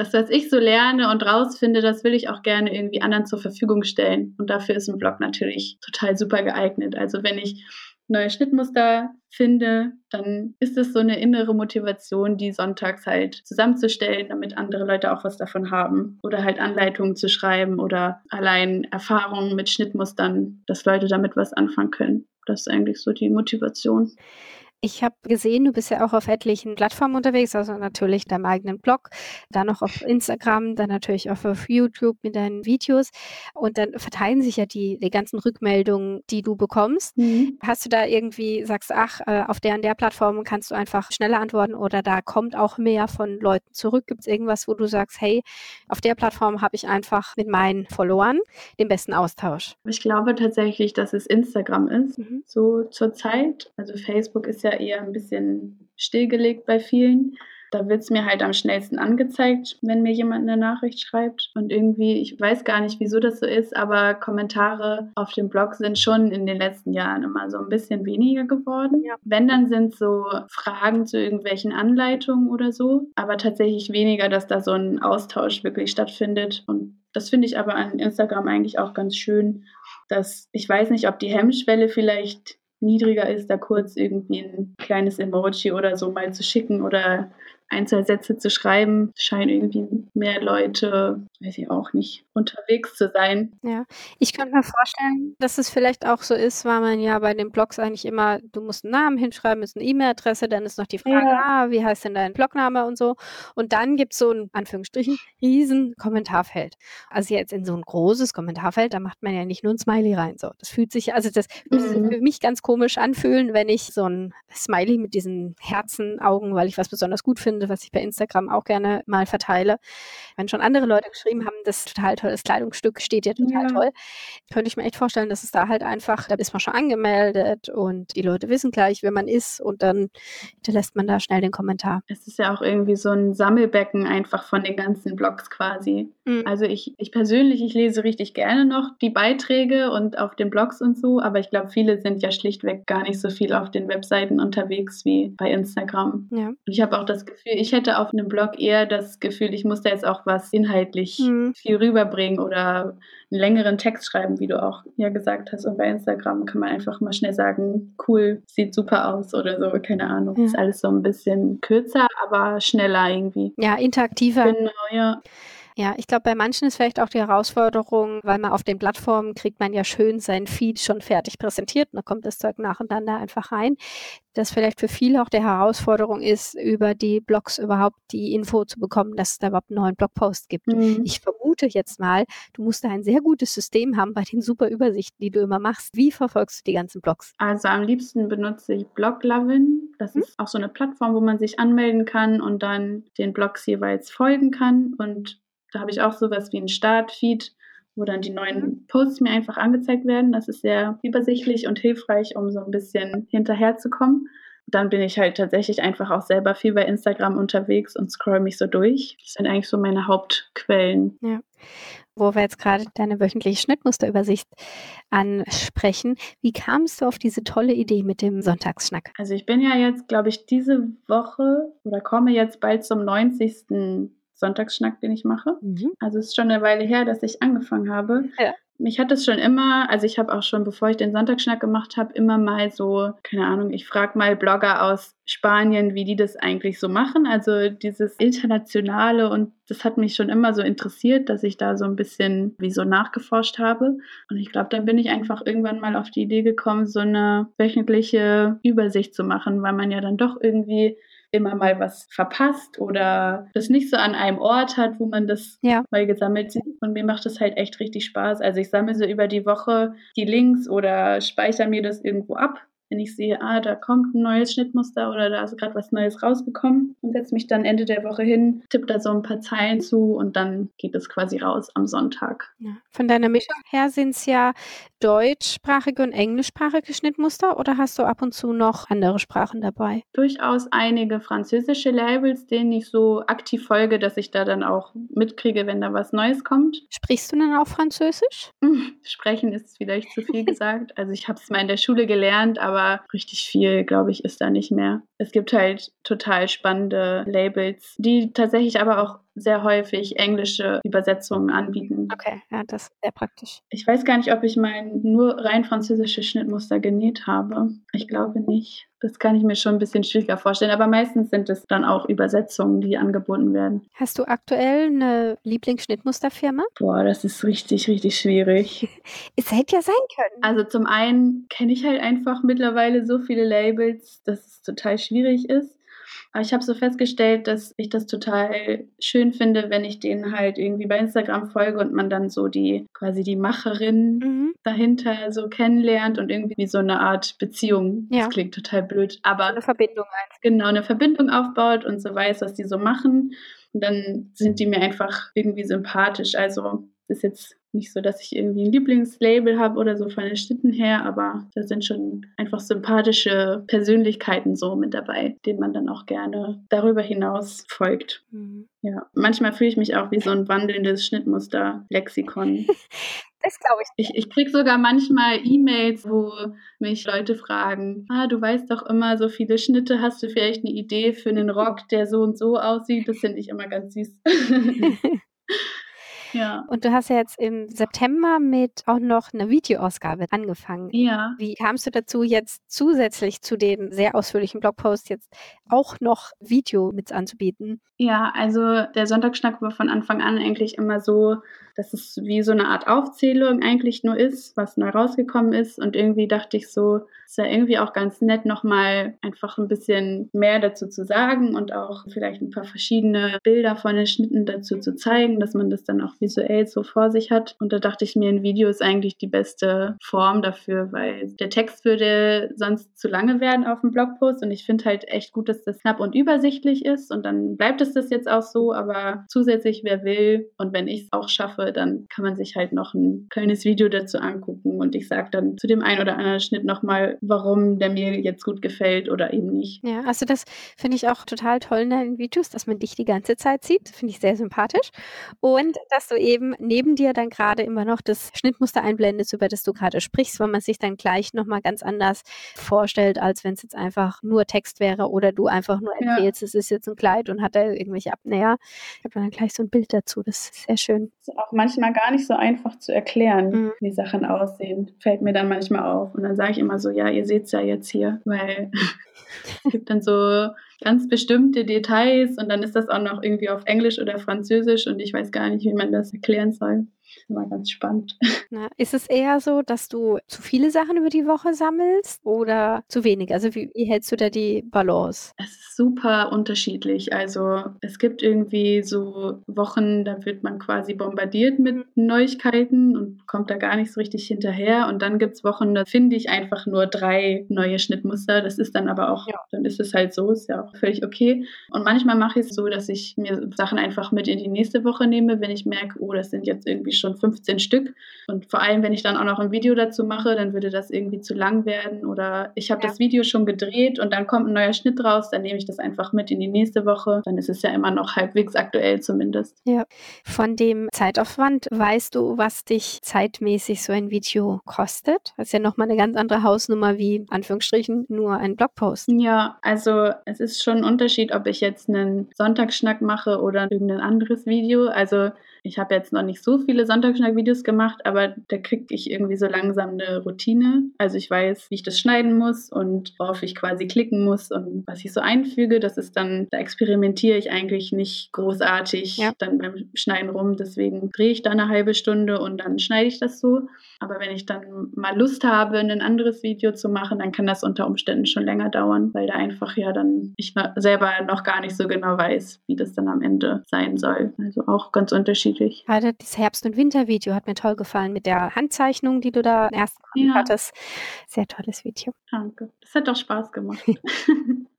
das, was ich so lerne und rausfinde, das will ich auch gerne irgendwie anderen zur Verfügung stellen. Und dafür ist ein Blog natürlich total super geeignet. Also wenn ich neue Schnittmuster finde, dann ist es so eine innere Motivation, die sonntags halt zusammenzustellen, damit andere Leute auch was davon haben. Oder halt Anleitungen zu schreiben oder allein Erfahrungen mit Schnittmustern, dass Leute damit was anfangen können. Das ist eigentlich so die Motivation. Ich habe gesehen, du bist ja auch auf etlichen Plattformen unterwegs, also natürlich deinem eigenen Blog, dann noch auf Instagram, dann natürlich auch auf YouTube mit deinen Videos. Und dann verteilen sich ja die, die ganzen Rückmeldungen, die du bekommst. Mhm. Hast du da irgendwie, sagst, ach, äh, auf der und der Plattform kannst du einfach schneller antworten oder da kommt auch mehr von Leuten zurück? Gibt es irgendwas, wo du sagst, hey, auf der Plattform habe ich einfach mit meinen Followern den besten Austausch? Ich glaube tatsächlich, dass es Instagram ist, mhm. so zur Zeit. Also Facebook ist ja ja eher ein bisschen stillgelegt bei vielen. Da wird es mir halt am schnellsten angezeigt, wenn mir jemand eine Nachricht schreibt. Und irgendwie, ich weiß gar nicht, wieso das so ist, aber Kommentare auf dem Blog sind schon in den letzten Jahren immer so ein bisschen weniger geworden. Ja. Wenn, dann sind so Fragen zu irgendwelchen Anleitungen oder so, aber tatsächlich weniger, dass da so ein Austausch wirklich stattfindet. Und das finde ich aber an Instagram eigentlich auch ganz schön, dass ich weiß nicht, ob die Hemmschwelle vielleicht niedriger ist, da kurz irgendwie ein kleines Emoji oder so mal zu schicken oder ein, zwei Sätze zu schreiben, scheinen irgendwie mehr Leute, weiß ich auch nicht, unterwegs zu sein. Ja, ich könnte mir vorstellen, dass es vielleicht auch so ist, weil man ja bei den Blogs eigentlich immer, du musst einen Namen hinschreiben, ist eine E-Mail-Adresse, dann ist noch die Frage, ja. ah, wie heißt denn dein Blogname und so. Und dann gibt es so ein, Anführungsstrichen, riesen Kommentarfeld. Also jetzt in so ein großes Kommentarfeld, da macht man ja nicht nur ein Smiley rein. So, das fühlt sich, also das mhm. für mich ganz komisch anfühlen, wenn ich so ein Smiley mit diesen Herzenaugen, weil ich was besonders gut finde, was ich bei Instagram auch gerne mal verteile. Wenn schon andere Leute geschrieben haben, das ist total tolles Kleidungsstück, steht dir total ja. toll, könnte ich mir echt vorstellen, dass es da halt einfach, da ist man schon angemeldet und die Leute wissen gleich, wer man ist und dann hinterlässt man da schnell den Kommentar. Es ist ja auch irgendwie so ein Sammelbecken einfach von den ganzen Blogs quasi. Mhm. Also ich, ich persönlich, ich lese richtig gerne noch die Beiträge und auf den Blogs und so, aber ich glaube, viele sind ja schlichtweg gar nicht so viel auf den Webseiten unterwegs wie bei Instagram. Ja. Und ich habe auch das Gefühl, ich hätte auf einem Blog eher das Gefühl, ich muss da jetzt auch was inhaltlich mhm viel rüberbringen oder einen längeren Text schreiben, wie du auch ja gesagt hast. Und bei Instagram kann man einfach mal schnell sagen, cool, sieht super aus oder so, keine Ahnung. Ja. Ist alles so ein bisschen kürzer, aber schneller irgendwie. Ja, interaktiver. Genau, ja. Ja, ich glaube, bei manchen ist vielleicht auch die Herausforderung, weil man auf den Plattformen kriegt man ja schön sein Feed schon fertig präsentiert und dann kommt das Zeug nacheinander einfach rein. Dass vielleicht für viele auch der Herausforderung ist, über die Blogs überhaupt die Info zu bekommen, dass es da überhaupt einen neuen Blogpost gibt. Mhm. Ich vermute jetzt mal, du musst da ein sehr gutes System haben bei den super Übersichten, die du immer machst. Wie verfolgst du die ganzen Blogs? Also am liebsten benutze ich Bloglovin. Das mhm. ist auch so eine Plattform, wo man sich anmelden kann und dann den Blogs jeweils folgen kann und da habe ich auch sowas wie einen Startfeed, wo dann die neuen mhm. Posts mir einfach angezeigt werden. Das ist sehr übersichtlich und hilfreich, um so ein bisschen hinterherzukommen. Dann bin ich halt tatsächlich einfach auch selber viel bei Instagram unterwegs und scroll mich so durch. Das sind eigentlich so meine Hauptquellen. Ja. Wo wir jetzt gerade deine wöchentliche Schnittmusterübersicht ansprechen. Wie kamst du auf diese tolle Idee mit dem Sonntagsschnack? Also ich bin ja jetzt, glaube ich, diese Woche oder komme jetzt bald zum 90. Sonntagsschnack, den ich mache. Mhm. Also es ist schon eine Weile her, dass ich angefangen habe. Ja. Mich hat es schon immer, also ich habe auch schon, bevor ich den Sonntagsschnack gemacht habe, immer mal so, keine Ahnung, ich frage mal Blogger aus Spanien, wie die das eigentlich so machen. Also dieses Internationale und das hat mich schon immer so interessiert, dass ich da so ein bisschen wie so nachgeforscht habe. Und ich glaube, dann bin ich einfach irgendwann mal auf die Idee gekommen, so eine wöchentliche Übersicht zu machen, weil man ja dann doch irgendwie immer mal was verpasst oder das nicht so an einem Ort hat, wo man das ja. mal gesammelt sieht. Und mir macht das halt echt richtig Spaß. Also ich sammle so über die Woche die Links oder speichere mir das irgendwo ab wenn ich sehe, ah, da kommt ein neues Schnittmuster oder da ist gerade was Neues rausgekommen und setze mich dann Ende der Woche hin, tippe da so ein paar Zeilen zu und dann geht es quasi raus am Sonntag. Ja. Von deiner Mischung her sind es ja deutschsprachige und englischsprachige Schnittmuster oder hast du ab und zu noch andere Sprachen dabei? Durchaus einige französische Labels, denen ich so aktiv folge, dass ich da dann auch mitkriege, wenn da was Neues kommt. Sprichst du dann auch Französisch? Sprechen ist vielleicht zu viel gesagt. Also ich habe es mal in der Schule gelernt, aber aber richtig viel, glaube ich, ist da nicht mehr. Es gibt halt total spannende Labels, die tatsächlich aber auch sehr häufig englische Übersetzungen anbieten. Okay, ja, das ist sehr praktisch. Ich weiß gar nicht, ob ich mein nur rein französische Schnittmuster genäht habe. Ich glaube nicht. Das kann ich mir schon ein bisschen schwieriger vorstellen, aber meistens sind es dann auch Übersetzungen, die angeboten werden. Hast du aktuell eine Lieblingsschnittmusterfirma? Boah, das ist richtig, richtig schwierig. es hätte ja sein können. Also zum einen kenne ich halt einfach mittlerweile so viele Labels, dass es total schwierig ist. Aber ich habe so festgestellt, dass ich das total schön finde, wenn ich denen halt irgendwie bei Instagram folge und man dann so die quasi die Macherin mhm. dahinter so kennenlernt und irgendwie so eine Art Beziehung. Ja. Das klingt total blöd, aber eine Verbindung einfach. Genau, eine Verbindung aufbaut und so weiß, was die so machen. Und dann sind die mir einfach irgendwie sympathisch. Also ist jetzt nicht so, dass ich irgendwie ein Lieblingslabel habe oder so von den Schnitten her, aber da sind schon einfach sympathische Persönlichkeiten so mit dabei, denen man dann auch gerne darüber hinaus folgt. Mhm. Ja, manchmal fühle ich mich auch wie so ein wandelndes Schnittmuster-Lexikon. Das glaube ich. Ich, ich kriege sogar manchmal E-Mails, wo mich Leute fragen, ah, du weißt doch immer so viele Schnitte, hast du vielleicht eine Idee für einen Rock, der so und so aussieht? Das finde ich immer ganz süß. Ja. Und du hast ja jetzt im September mit auch noch einer Videoausgabe angefangen. Ja. Wie kamst du dazu, jetzt zusätzlich zu den sehr ausführlichen Blogposts jetzt auch noch Video mit anzubieten? Ja, also der Sonntagsschnack war von Anfang an eigentlich immer so, dass es wie so eine Art Aufzählung eigentlich nur ist, was neu rausgekommen ist. Und irgendwie dachte ich so, ist ja irgendwie auch ganz nett, nochmal einfach ein bisschen mehr dazu zu sagen und auch vielleicht ein paar verschiedene Bilder von den Schnitten dazu zu zeigen, dass man das dann auch visuell so vor sich hat. Und da dachte ich mir, ein Video ist eigentlich die beste Form dafür, weil der Text würde sonst zu lange werden auf dem Blogpost. Und ich finde halt echt gut, dass das knapp und übersichtlich ist. Und dann bleibt es das jetzt auch so. Aber zusätzlich, wer will und wenn ich es auch schaffe, dann kann man sich halt noch ein kleines Video dazu angucken. Und ich sage dann zu dem einen oder anderen Schnitt nochmal, warum der mir jetzt gut gefällt oder eben nicht. Ja, also das finde ich auch total toll in deinen Videos, dass man dich die ganze Zeit sieht. Finde ich sehr sympathisch. Und dass du eben neben dir dann gerade immer noch das Schnittmuster einblendest, über das du gerade sprichst, weil man sich dann gleich nochmal ganz anders vorstellt, als wenn es jetzt einfach nur Text wäre oder du einfach nur erzählst, ja. es ist jetzt ein Kleid und hat da irgendwelche Abnäher. Ich habe dann gleich so ein Bild dazu. Das ist sehr schön. Das ist auch manchmal gar nicht so einfach zu erklären, mhm. wie Sachen aussehen. Fällt mir dann manchmal auf. Und dann sage ich immer so, ja, ihr seht es ja jetzt hier, weil es gibt dann so ganz bestimmte Details und dann ist das auch noch irgendwie auf Englisch oder Französisch und ich weiß gar nicht, wie man das erklären soll immer ganz spannend. Na, ist es eher so, dass du zu viele Sachen über die Woche sammelst oder zu wenig? Also wie, wie hältst du da die Balance? Es ist super unterschiedlich. Also es gibt irgendwie so Wochen, da wird man quasi bombardiert mit Neuigkeiten und kommt da gar nicht so richtig hinterher. Und dann gibt es Wochen, da finde ich einfach nur drei neue Schnittmuster. Das ist dann aber auch, ja. dann ist es halt so, ist ja auch völlig okay. Und manchmal mache ich es so, dass ich mir Sachen einfach mit in die nächste Woche nehme, wenn ich merke, oh, das sind jetzt irgendwie schon 15 Stück. Und vor allem, wenn ich dann auch noch ein Video dazu mache, dann würde das irgendwie zu lang werden. Oder ich habe ja. das Video schon gedreht und dann kommt ein neuer Schnitt raus, dann nehme ich das einfach mit in die nächste Woche. Dann ist es ja immer noch halbwegs aktuell zumindest. Ja. Von dem Zeitaufwand weißt du, was dich zeitmäßig so ein Video kostet? Das ist ja nochmal eine ganz andere Hausnummer wie, Anführungsstrichen, nur ein Blogpost. Ja, also es ist schon ein Unterschied, ob ich jetzt einen Sonntagsschnack mache oder irgendein anderes Video. Also ich habe jetzt noch nicht so viele Sonntagsschnack-Videos gemacht, aber da kriege ich irgendwie so langsam eine Routine. Also ich weiß, wie ich das schneiden muss und worauf ich quasi klicken muss und was ich so einfüge. Das ist dann, da experimentiere ich eigentlich nicht großartig ja. dann beim Schneiden rum. Deswegen drehe ich da eine halbe Stunde und dann schneide ich das so. Aber wenn ich dann mal Lust habe, ein anderes Video zu machen, dann kann das unter Umständen schon länger dauern, weil da einfach ja dann ich selber noch gar nicht so genau weiß, wie das dann am Ende sein soll. Also auch ganz unterschiedlich. Gerade das Herbst- und Wintervideo hat mir toll gefallen mit der Handzeichnung, die du da erst ja. hattest. Sehr tolles Video. Danke. Das hat doch Spaß gemacht.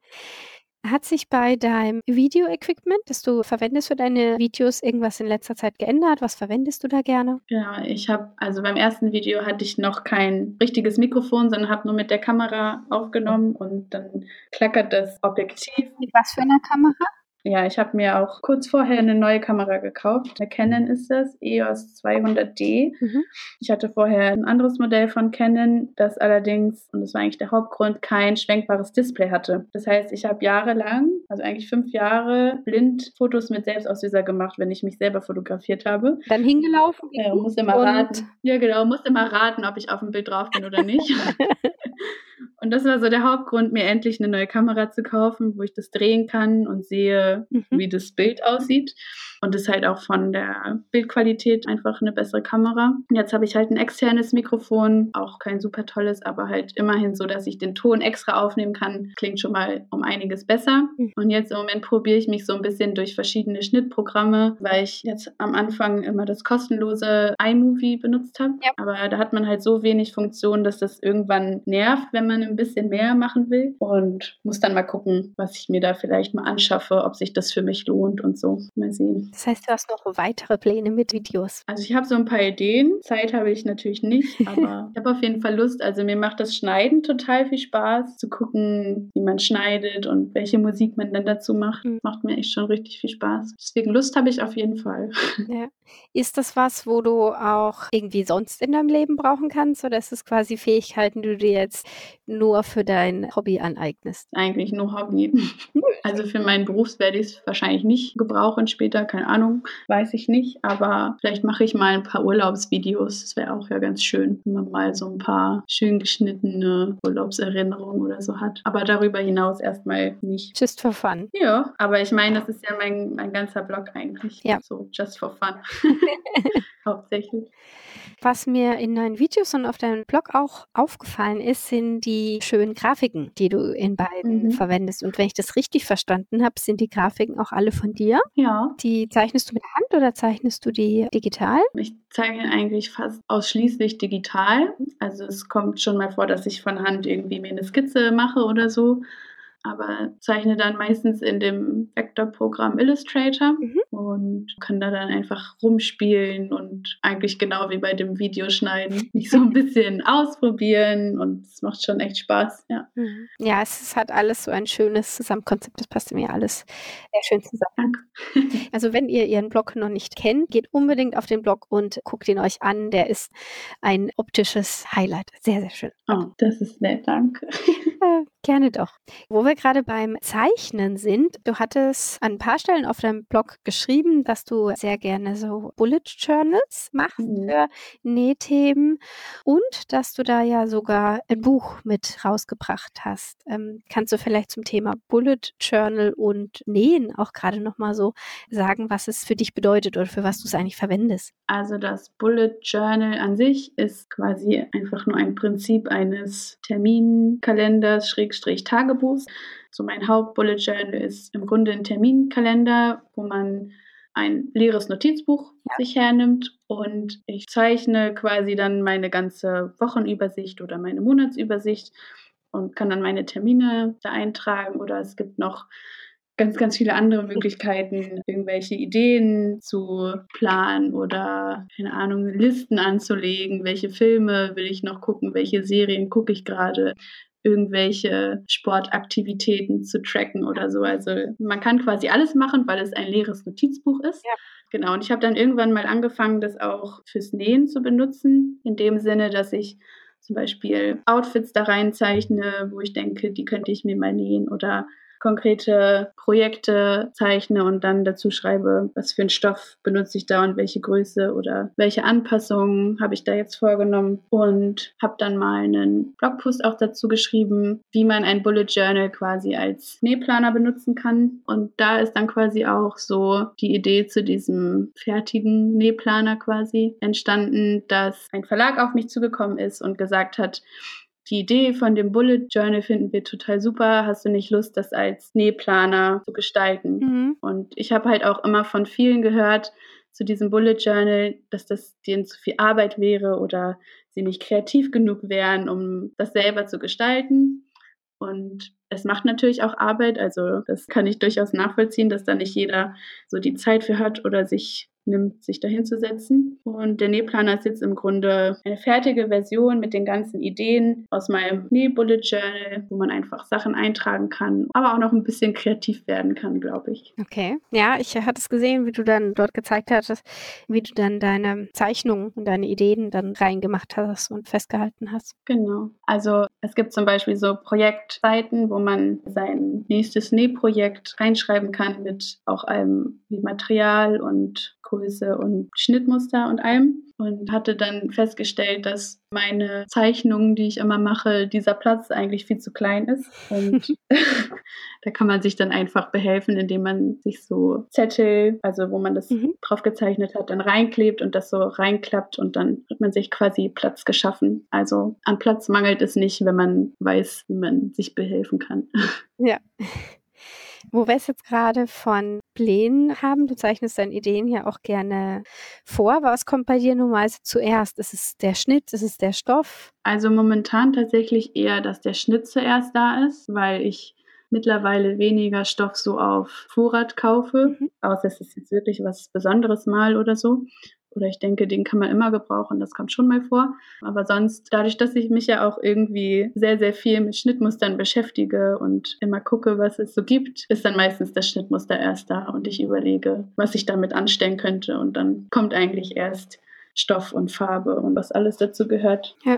Hat sich bei deinem Video-Equipment, das du verwendest für deine Videos, irgendwas in letzter Zeit geändert? Was verwendest du da gerne? Ja, ich habe, also beim ersten Video hatte ich noch kein richtiges Mikrofon, sondern habe nur mit der Kamera aufgenommen und dann klackert das Objektiv. Mit was für einer Kamera? Ja, ich habe mir auch kurz vorher eine neue Kamera gekauft. Eine Canon ist das, EOS 200D. Mhm. Ich hatte vorher ein anderes Modell von Canon, das allerdings, und das war eigentlich der Hauptgrund, kein schwenkbares Display hatte. Das heißt, ich habe jahrelang, also eigentlich fünf Jahre, blind Fotos mit Selbstauslöser gemacht, wenn ich mich selber fotografiert habe. Dann hingelaufen? Ja, musste immer raten. Ja, genau, musste immer raten, ob ich auf dem Bild drauf bin oder nicht. Und das war so der Hauptgrund, mir endlich eine neue Kamera zu kaufen, wo ich das drehen kann und sehe, mhm. wie das Bild aussieht. Und ist halt auch von der Bildqualität einfach eine bessere Kamera. Und jetzt habe ich halt ein externes Mikrofon, auch kein super tolles, aber halt immerhin so, dass ich den Ton extra aufnehmen kann. Klingt schon mal um einiges besser. Mhm. Und jetzt im Moment probiere ich mich so ein bisschen durch verschiedene Schnittprogramme, weil ich jetzt am Anfang immer das kostenlose iMovie benutzt habe. Ja. Aber da hat man halt so wenig Funktionen, dass das irgendwann nervt, wenn man ein bisschen mehr machen will. Und muss dann mal gucken, was ich mir da vielleicht mal anschaffe, ob sich das für mich lohnt und so. Mal sehen. Das heißt, du hast noch weitere Pläne mit Videos? Also ich habe so ein paar Ideen. Zeit habe ich natürlich nicht, aber ich habe auf jeden Fall Lust. Also mir macht das Schneiden total viel Spaß, zu gucken, wie man schneidet und welche Musik man dann dazu macht. Mhm. Macht mir echt schon richtig viel Spaß. Deswegen Lust habe ich auf jeden Fall. Ja. Ist das was, wo du auch irgendwie sonst in deinem Leben brauchen kannst oder ist es quasi Fähigkeiten, die du dir jetzt nur für dein Hobby aneignest? Eigentlich nur Hobby. Also für meinen Beruf werde ich es wahrscheinlich nicht gebrauchen später, keine Ahnung, weiß ich nicht. Aber vielleicht mache ich mal ein paar Urlaubsvideos. Das wäre auch ja ganz schön, wenn man mal so ein paar schön geschnittene Urlaubserinnerungen oder so hat. Aber darüber hinaus erstmal nicht. Just for fun. Ja, aber ich meine, das ist ja mein, mein ganzer Blog eigentlich. Ja. So, just for fun. Hauptsächlich. Was mir in deinen Videos und auf deinem Blog auch aufgefallen ist, sind die schönen Grafiken, die du in beiden mhm. verwendest. Und wenn ich das richtig verstanden habe, sind die Grafiken auch alle von dir. Ja. Die zeichnest du mit Hand oder zeichnest du die digital? Ich zeichne eigentlich fast ausschließlich digital. Also es kommt schon mal vor, dass ich von Hand irgendwie mir eine Skizze mache oder so aber zeichne dann meistens in dem Vektorprogramm Illustrator. Mhm. und kann da dann einfach rumspielen und eigentlich genau wie bei dem Videoschneiden mich so ein bisschen ausprobieren und es macht schon echt Spaß, ja. Mhm. Ja, es ist halt alles so ein schönes Zusammenkonzept, das passt mir alles sehr schön zusammen. Danke. Also wenn ihr ihren Blog noch nicht kennt, geht unbedingt auf den Blog und guckt ihn euch an, der ist ein optisches Highlight. Sehr, sehr schön. Oh, das ist nett, danke. Gerne doch. Wo wir gerade beim Zeichnen sind, du hattest an ein paar Stellen auf deinem Blog geschrieben, dass du sehr gerne so Bullet Journals machst mhm. für Nähthemen und dass du da ja sogar ein Buch mit rausgebracht hast. Ähm, kannst du vielleicht zum Thema Bullet Journal und Nähen auch gerade nochmal so sagen, was es für dich bedeutet oder für was du es eigentlich verwendest? Also das Bullet Journal an sich ist quasi einfach nur ein Prinzip eines Terminkalenders, Schrägstrich Tagebuchs. So mein Hauptbullet Journal ist im Grunde ein Terminkalender, wo man ein leeres Notizbuch ja. sich hernimmt und ich zeichne quasi dann meine ganze Wochenübersicht oder meine Monatsübersicht und kann dann meine Termine da eintragen oder es gibt noch ganz, ganz viele andere Möglichkeiten, irgendwelche Ideen zu planen oder, keine Ahnung, Listen anzulegen. Welche Filme will ich noch gucken? Welche Serien gucke ich gerade? Irgendwelche Sportaktivitäten zu tracken oder so. Also man kann quasi alles machen, weil es ein leeres Notizbuch ist. Ja. Genau, und ich habe dann irgendwann mal angefangen, das auch fürs Nähen zu benutzen, in dem Sinne, dass ich zum Beispiel Outfits da reinzeichne, wo ich denke, die könnte ich mir mal nähen oder konkrete Projekte zeichne und dann dazu schreibe, was für einen Stoff benutze ich da und welche Größe oder welche Anpassungen habe ich da jetzt vorgenommen. Und habe dann mal einen Blogpost auch dazu geschrieben, wie man ein Bullet Journal quasi als Nähplaner benutzen kann. Und da ist dann quasi auch so die Idee zu diesem fertigen Nähplaner quasi entstanden, dass ein Verlag auf mich zugekommen ist und gesagt hat, die Idee von dem Bullet Journal finden wir total super. Hast du nicht Lust, das als Nähplaner zu gestalten? Mhm. Und ich habe halt auch immer von vielen gehört zu diesem Bullet Journal, dass das denen zu viel Arbeit wäre oder sie nicht kreativ genug wären, um das selber zu gestalten. Und es macht natürlich auch Arbeit, also das kann ich durchaus nachvollziehen, dass da nicht jeder so die Zeit für hat oder sich nimmt, sich dahin zu setzen. Und der Nähplaner ist jetzt im Grunde eine fertige Version mit den ganzen Ideen aus meinem Näh-Bullet Journal, wo man einfach Sachen eintragen kann, aber auch noch ein bisschen kreativ werden kann, glaube ich. Okay. Ja, ich hatte es gesehen, wie du dann dort gezeigt hattest, wie du dann deine Zeichnungen und deine Ideen dann reingemacht hast und festgehalten hast. Genau. Also es gibt zum Beispiel so Projektseiten, wo man sein nächstes Nähprojekt reinschreiben kann mit auch einem wie Material und Größe und Schnittmuster und allem und hatte dann festgestellt, dass meine Zeichnungen, die ich immer mache, dieser Platz eigentlich viel zu klein ist. Und da kann man sich dann einfach behelfen, indem man sich so Zettel, also wo man das mhm. drauf gezeichnet hat, dann reinklebt und das so reinklappt und dann hat man sich quasi Platz geschaffen. Also an Platz mangelt es nicht, wenn man weiß, wie man sich behelfen kann. Ja. Wo wir es jetzt gerade von Plänen haben, du zeichnest deine Ideen ja auch gerne vor. Was kommt bei dir nun mal zuerst? Ist es der Schnitt? Ist es der Stoff? Also momentan tatsächlich eher, dass der Schnitt zuerst da ist, weil ich mittlerweile weniger Stoff so auf Vorrat kaufe, mhm. außer es ist jetzt wirklich was Besonderes mal oder so oder ich denke, den kann man immer gebrauchen, das kommt schon mal vor. Aber sonst, dadurch, dass ich mich ja auch irgendwie sehr, sehr viel mit Schnittmustern beschäftige und immer gucke, was es so gibt, ist dann meistens das Schnittmuster erst da und ich überlege, was ich damit anstellen könnte und dann kommt eigentlich erst Stoff und Farbe und was alles dazu gehört. Ja.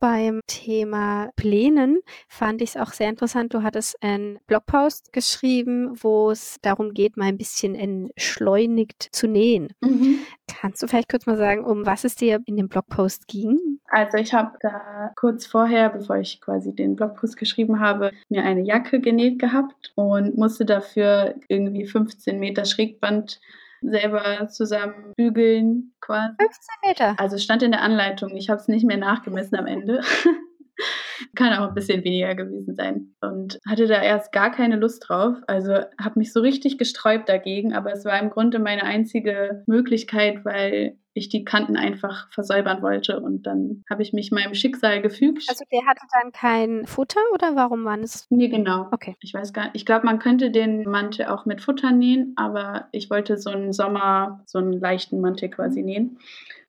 Beim Thema Plänen fand ich es auch sehr interessant. Du hattest einen Blogpost geschrieben, wo es darum geht, mal ein bisschen entschleunigt zu nähen. Mhm. Kannst du vielleicht kurz mal sagen, um was es dir in dem Blogpost ging? Also ich habe da kurz vorher, bevor ich quasi den Blogpost geschrieben habe, mir eine Jacke genäht gehabt und musste dafür irgendwie 15 Meter Schrägband selber zusammen bügeln quasi. 15 Meter. Also stand in der Anleitung. Ich habe es nicht mehr nachgemessen am Ende. Kann auch ein bisschen weniger gewesen sein. Und hatte da erst gar keine Lust drauf. Also habe mich so richtig gesträubt dagegen, aber es war im Grunde meine einzige Möglichkeit, weil ich die Kanten einfach versäubern wollte. Und dann habe ich mich meinem Schicksal gefügt. Also der hatte dann kein Futter oder warum war es? Nee, genau. Okay. Ich weiß gar nicht. Ich glaube, man könnte den Mantel auch mit Futter nähen, aber ich wollte so einen Sommer, so einen leichten Mantel quasi nähen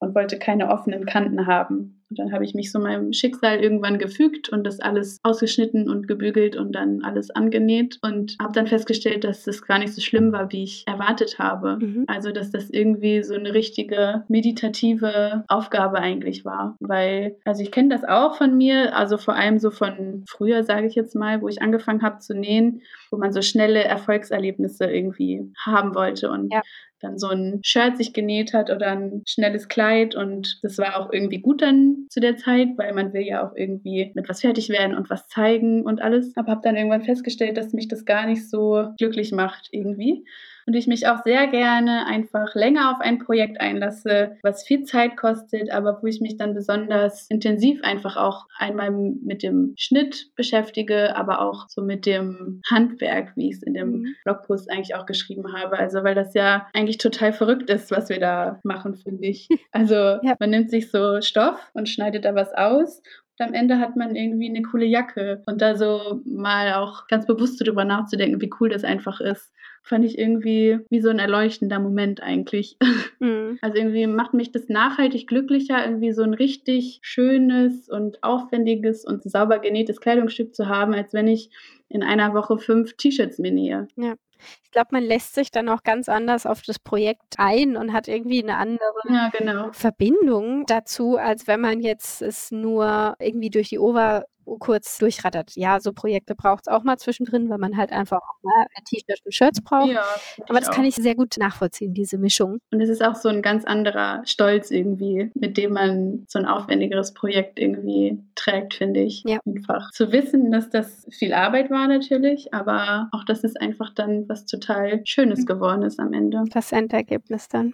und wollte keine offenen Kanten haben. Und dann habe ich mich so meinem Schicksal irgendwann gefügt und das alles ausgeschnitten und gebügelt und dann alles angenäht und habe dann festgestellt, dass das gar nicht so schlimm war, wie ich erwartet habe. Mhm. Also, dass das irgendwie so eine richtige meditative Aufgabe eigentlich war. Weil, also ich kenne das auch von mir, also vor allem so von früher, sage ich jetzt mal, wo ich angefangen habe zu nähen, wo man so schnelle Erfolgserlebnisse irgendwie haben wollte. Und ja dann so ein Shirt sich genäht hat oder ein schnelles Kleid und das war auch irgendwie gut dann zu der Zeit, weil man will ja auch irgendwie mit was fertig werden und was zeigen und alles. Aber habe dann irgendwann festgestellt, dass mich das gar nicht so glücklich macht irgendwie und ich mich auch sehr gerne einfach länger auf ein Projekt einlasse, was viel Zeit kostet, aber wo ich mich dann besonders intensiv einfach auch einmal mit dem Schnitt beschäftige, aber auch so mit dem Handwerk, wie ich es in dem mhm. Blogpost eigentlich auch geschrieben habe. Also weil das ja eigentlich total verrückt ist, was wir da machen, finde ich. Also ja. man nimmt sich so Stoff und schneidet da was aus am Ende hat man irgendwie eine coole Jacke. Und da so mal auch ganz bewusst darüber nachzudenken, wie cool das einfach ist fand ich irgendwie wie so ein erleuchtender Moment eigentlich. Mhm. Also irgendwie macht mich das nachhaltig glücklicher, irgendwie so ein richtig schönes und aufwendiges und sauber genähtes Kleidungsstück zu haben, als wenn ich in einer Woche fünf T-Shirts mir nähe. Ja. Ich glaube, man lässt sich dann auch ganz anders auf das Projekt ein und hat irgendwie eine andere ja, genau. Verbindung dazu, als wenn man jetzt es nur irgendwie durch die Ober kurz durchrattert. Ja, so Projekte braucht es auch mal zwischendrin, weil man halt einfach auch mal T-Shirts und Shirts braucht. Ja, Aber das auch. kann ich sehr gut nachvollziehen, diese Mischung. Und es ist auch so ein ganz anderer Stolz irgendwie, mit dem man so ein aufwendigeres Projekt irgendwie trägt, finde ich. Ja. Einfach zu wissen, dass das viel Arbeit war natürlich, aber auch, dass es einfach dann was total Schönes mhm. geworden ist am Ende. Das Endergebnis dann.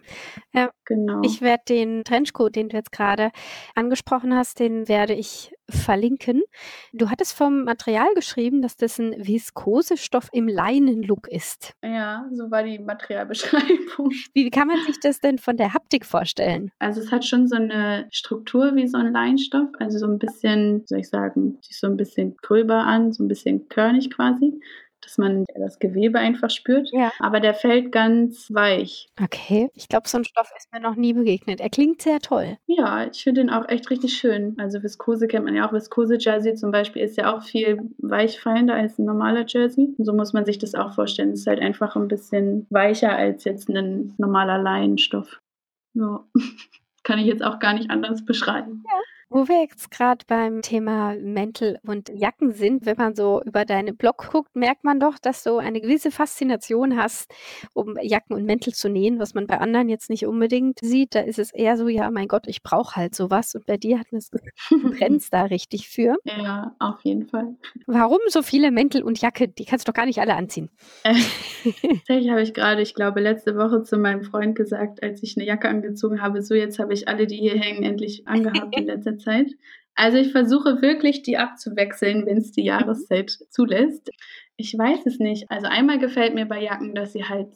Ja, genau. Ich werde den Trenchcoat, den du jetzt gerade angesprochen hast, den werde ich verlinken. Du hattest vom Material geschrieben, dass das ein Viskosestoff im Leinenlook ist. Ja, so war die Materialbeschreibung. Wie kann man sich das denn von der Haptik vorstellen? Also es hat schon so eine Struktur wie so ein Leinstoff, also so ein bisschen, soll ich sagen, sich so ein bisschen gröber an, so ein bisschen körnig quasi dass man das Gewebe einfach spürt. Ja. Aber der fällt ganz weich. Okay, ich glaube, so ein Stoff ist mir noch nie begegnet. Er klingt sehr toll. Ja, ich finde ihn auch echt richtig schön. Also Viskose kennt man ja auch. Viskose-Jersey zum Beispiel ist ja auch viel weichfallender als ein normaler Jersey. Und so muss man sich das auch vorstellen. Es ist halt einfach ein bisschen weicher als jetzt ein normaler Leinenstoff. Ja, kann ich jetzt auch gar nicht anders beschreiben. Ja. Wo wir jetzt gerade beim Thema Mäntel und Jacken sind, wenn man so über deinen Blog guckt, merkt man doch, dass du eine gewisse Faszination hast, um Jacken und Mäntel zu nähen, was man bei anderen jetzt nicht unbedingt sieht. Da ist es eher so, ja, mein Gott, ich brauche halt sowas. Und bei dir hat man es, brennst da richtig für. Ja, auf jeden Fall. Warum so viele Mäntel und Jacke? Die kannst du doch gar nicht alle anziehen. Äh, tatsächlich habe ich gerade, ich glaube, letzte Woche zu meinem Freund gesagt, als ich eine Jacke angezogen habe, so jetzt habe ich alle, die hier hängen, endlich angehabt in letzter Zeit. Also ich versuche wirklich, die abzuwechseln, wenn es die mhm. Jahreszeit zulässt. Ich weiß es nicht. Also einmal gefällt mir bei Jacken, dass sie halt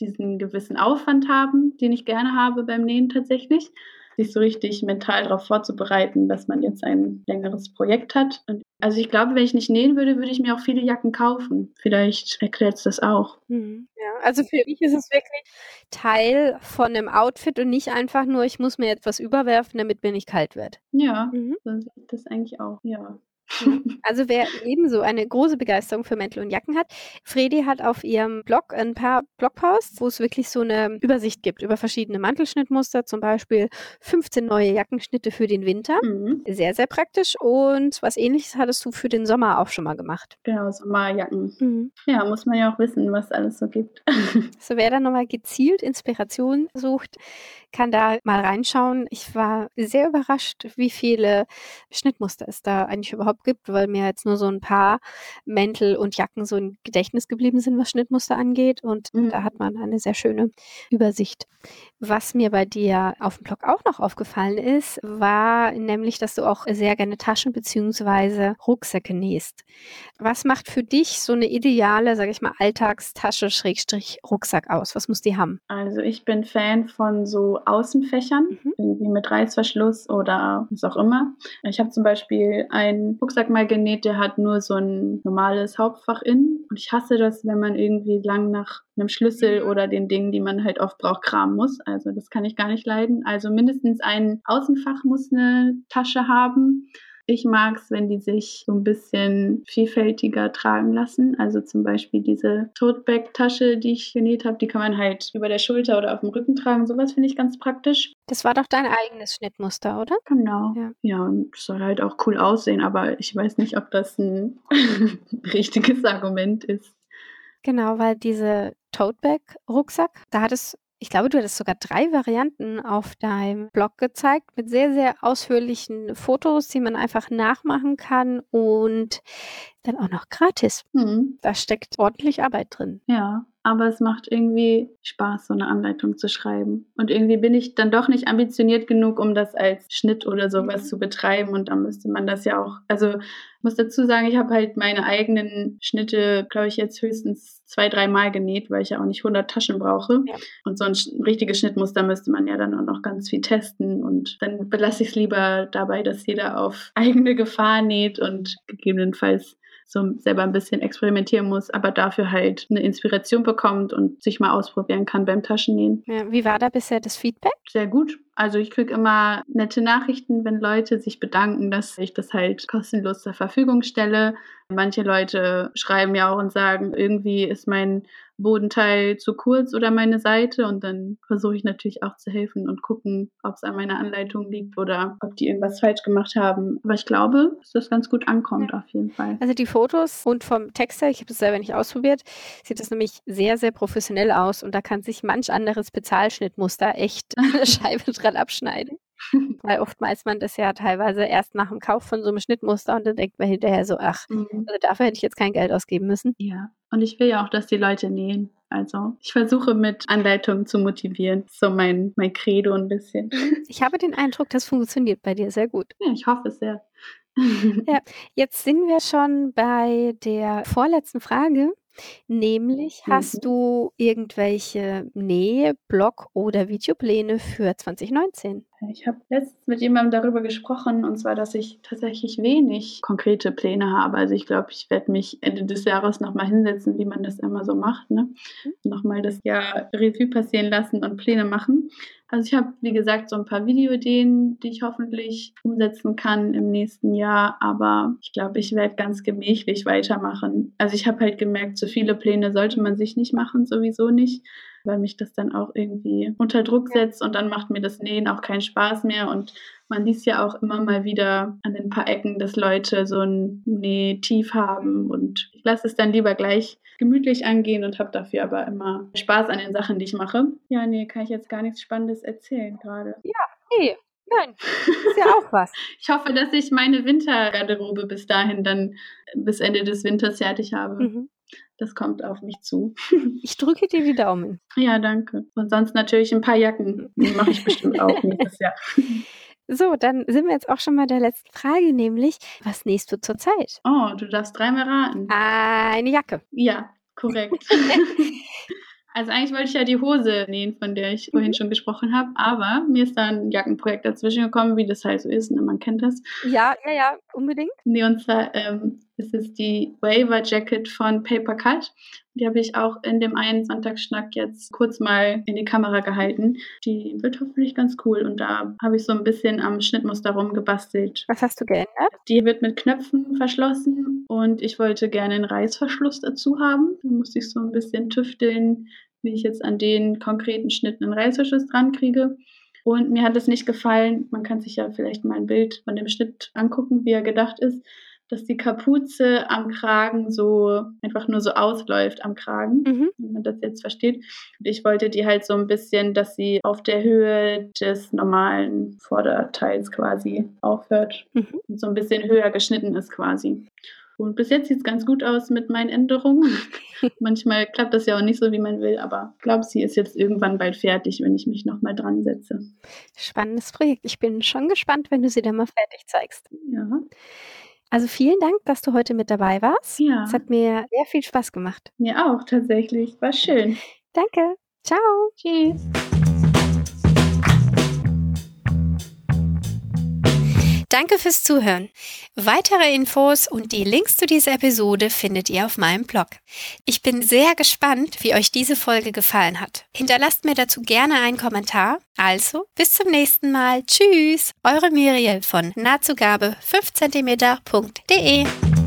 diesen gewissen Aufwand haben, den ich gerne habe beim Nähen tatsächlich sich so richtig mental darauf vorzubereiten, dass man jetzt ein längeres Projekt hat. Und also ich glaube, wenn ich nicht nähen würde, würde ich mir auch viele Jacken kaufen. Vielleicht erklärt es das auch. Mhm. Ja, also für mich ist es wirklich Teil von einem Outfit und nicht einfach nur, ich muss mir etwas überwerfen, damit mir nicht kalt wird. Ja, mhm. so das eigentlich auch, ja. Also wer ebenso eine große Begeisterung für Mäntel und Jacken hat, Fredi hat auf ihrem Blog ein paar Blogposts, wo es wirklich so eine Übersicht gibt über verschiedene Mantelschnittmuster, zum Beispiel 15 neue Jackenschnitte für den Winter. Mhm. Sehr, sehr praktisch. Und was ähnliches hattest du für den Sommer auch schon mal gemacht. Genau, Sommerjacken. Mhm. Ja, muss man ja auch wissen, was alles so gibt. so wer dann nochmal gezielt Inspiration sucht, kann da mal reinschauen. Ich war sehr überrascht, wie viele Schnittmuster es da eigentlich überhaupt gibt, weil mir jetzt nur so ein paar Mäntel und Jacken so im Gedächtnis geblieben sind, was Schnittmuster angeht. Und mhm. da hat man eine sehr schöne Übersicht. Was mir bei dir auf dem Blog auch noch aufgefallen ist, war nämlich, dass du auch sehr gerne Taschen bzw. Rucksäcke nähst. Was macht für dich so eine ideale, sage ich mal, Alltagstasche Schrägstrich Rucksack aus? Was muss die haben? Also ich bin Fan von so Außenfächern, mhm. irgendwie mit Reißverschluss oder was auch immer. Ich habe zum Beispiel einen Rucksack mal genäht, der hat nur so ein normales Hauptfach innen. Und ich hasse das, wenn man irgendwie lang nach einem Schlüssel mhm. oder den Dingen, die man halt oft braucht, kramen muss. Also das kann ich gar nicht leiden. Also mindestens ein Außenfach muss eine Tasche haben. Ich mag es, wenn die sich so ein bisschen vielfältiger tragen lassen. Also zum Beispiel diese Tote-Bag-Tasche, die ich genäht habe, die kann man halt über der Schulter oder auf dem Rücken tragen. Sowas finde ich ganz praktisch. Das war doch dein eigenes Schnittmuster, oder? Genau. Ja, ja und soll halt auch cool aussehen, aber ich weiß nicht, ob das ein richtiges Argument ist. Genau, weil diese Toteback-Rucksack, da hat es ich glaube, du hattest sogar drei Varianten auf deinem Blog gezeigt mit sehr, sehr ausführlichen Fotos, die man einfach nachmachen kann und dann auch noch gratis. Mhm. Da steckt ordentlich Arbeit drin. Ja, aber es macht irgendwie Spaß, so eine Anleitung zu schreiben. Und irgendwie bin ich dann doch nicht ambitioniert genug, um das als Schnitt oder sowas mhm. zu betreiben. Und dann müsste man das ja auch, also ich muss dazu sagen, ich habe halt meine eigenen Schnitte, glaube ich, jetzt höchstens zwei, dreimal genäht, weil ich ja auch nicht 100 Taschen brauche. Ja. Und so ein richtiges Schnittmuster müsste man ja dann auch noch ganz viel testen. Und dann belasse ich es lieber dabei, dass jeder auf eigene Gefahr näht und gegebenenfalls so selber ein bisschen experimentieren muss, aber dafür halt eine Inspiration bekommt und sich mal ausprobieren kann beim Taschennähen. Ja, wie war da bisher das Feedback? Sehr gut. Also ich kriege immer nette Nachrichten, wenn Leute sich bedanken, dass ich das halt kostenlos zur Verfügung stelle. Manche Leute schreiben ja auch und sagen, irgendwie ist mein Bodenteil zu kurz oder meine Seite und dann versuche ich natürlich auch zu helfen und gucken, ob es an meiner Anleitung liegt oder ob die irgendwas falsch gemacht haben. Aber ich glaube, dass das ganz gut ankommt ja. auf jeden Fall. Also die Fotos und vom Text her, ich habe es selber nicht ausprobiert, sieht das nämlich sehr, sehr professionell aus und da kann sich manch anderes Bezahlschnittmuster echt eine Scheibe dran abschneiden. Weil oftmals man das ja teilweise erst nach dem Kauf von so einem Schnittmuster und dann denkt man hinterher so, ach, mhm. also dafür hätte ich jetzt kein Geld ausgeben müssen. Ja, und ich will ja auch, dass die Leute nähen. Also ich versuche mit Anleitungen zu motivieren. So mein, mein Credo ein bisschen. Ich habe den Eindruck, das funktioniert bei dir sehr gut. Ja, ich hoffe es sehr. ja, jetzt sind wir schon bei der vorletzten Frage. Nämlich mhm. hast du irgendwelche Nähe, Blog oder Videopläne für 2019? Ich habe letztens mit jemandem darüber gesprochen, und zwar, dass ich tatsächlich wenig konkrete Pläne habe. Also ich glaube, ich werde mich Ende des Jahres nochmal hinsetzen, wie man das immer so macht. Ne? Mhm. Nochmal das Jahr Revue passieren lassen und Pläne machen. Also ich habe, wie gesagt, so ein paar Videoideen, die ich hoffentlich umsetzen kann im nächsten Jahr. Aber ich glaube, ich werde ganz gemächlich weitermachen. Also ich habe halt gemerkt, so viele Pläne sollte man sich nicht machen, sowieso nicht weil mich das dann auch irgendwie unter Druck setzt und dann macht mir das Nähen auch keinen Spaß mehr und man liest ja auch immer mal wieder an ein paar Ecken, dass Leute so ein Nähtief haben und ich lasse es dann lieber gleich gemütlich angehen und habe dafür aber immer Spaß an den Sachen, die ich mache. Ja, nee, kann ich jetzt gar nichts Spannendes erzählen gerade. Ja, nee, Nein, ist ja auch was. ich hoffe, dass ich meine Wintergarderobe bis dahin dann bis Ende des Winters fertig habe. Mhm. Das kommt auf mich zu. Ich drücke dir die Daumen. Ja, danke. Und sonst natürlich ein paar Jacken. Die mache ich bestimmt auch nächstes Jahr. So, dann sind wir jetzt auch schon mal der letzten Frage, nämlich, was nähst du zurzeit? Oh, du darfst dreimal raten. Eine Jacke. Ja, korrekt. Also eigentlich wollte ich ja die Hose nähen, von der ich vorhin mhm. schon gesprochen habe, aber mir ist da ein Jackenprojekt dazwischen gekommen, wie das halt so ist, ne? man kennt das. Ja, ja, ja, unbedingt. Nee, und zwar ähm, ist es die Waiver Jacket von Paper Cut. Die habe ich auch in dem einen Sonntagsschnack jetzt kurz mal in die Kamera gehalten. Die wird hoffentlich ganz cool und da habe ich so ein bisschen am Schnittmuster rumgebastelt. Was hast du geändert? Die wird mit Knöpfen verschlossen und ich wollte gerne einen Reißverschluss dazu haben. Da musste ich so ein bisschen tüfteln, wie ich jetzt an den konkreten Schnitten einen Reißverschluss dran kriege. Und mir hat es nicht gefallen. Man kann sich ja vielleicht mal ein Bild von dem Schnitt angucken, wie er gedacht ist dass die Kapuze am Kragen so einfach nur so ausläuft am Kragen, mhm. wenn man das jetzt versteht. Und ich wollte die halt so ein bisschen, dass sie auf der Höhe des normalen Vorderteils quasi aufhört mhm. und so ein bisschen höher geschnitten ist quasi. Und bis jetzt sieht es ganz gut aus mit meinen Änderungen. Manchmal klappt das ja auch nicht so, wie man will, aber ich glaube, sie ist jetzt irgendwann bald fertig, wenn ich mich nochmal dran setze. Spannendes Projekt. Ich bin schon gespannt, wenn du sie dann mal fertig zeigst. Ja. Also vielen Dank, dass du heute mit dabei warst. Ja. Es hat mir sehr viel Spaß gemacht. Mir auch tatsächlich. War schön. Danke. Ciao. Tschüss. Danke fürs Zuhören. Weitere Infos und die Links zu dieser Episode findet ihr auf meinem Blog. Ich bin sehr gespannt, wie euch diese Folge gefallen hat. Hinterlasst mir dazu gerne einen Kommentar. Also, bis zum nächsten Mal. Tschüss, eure Miriel von nahtzugabe 5cm.de.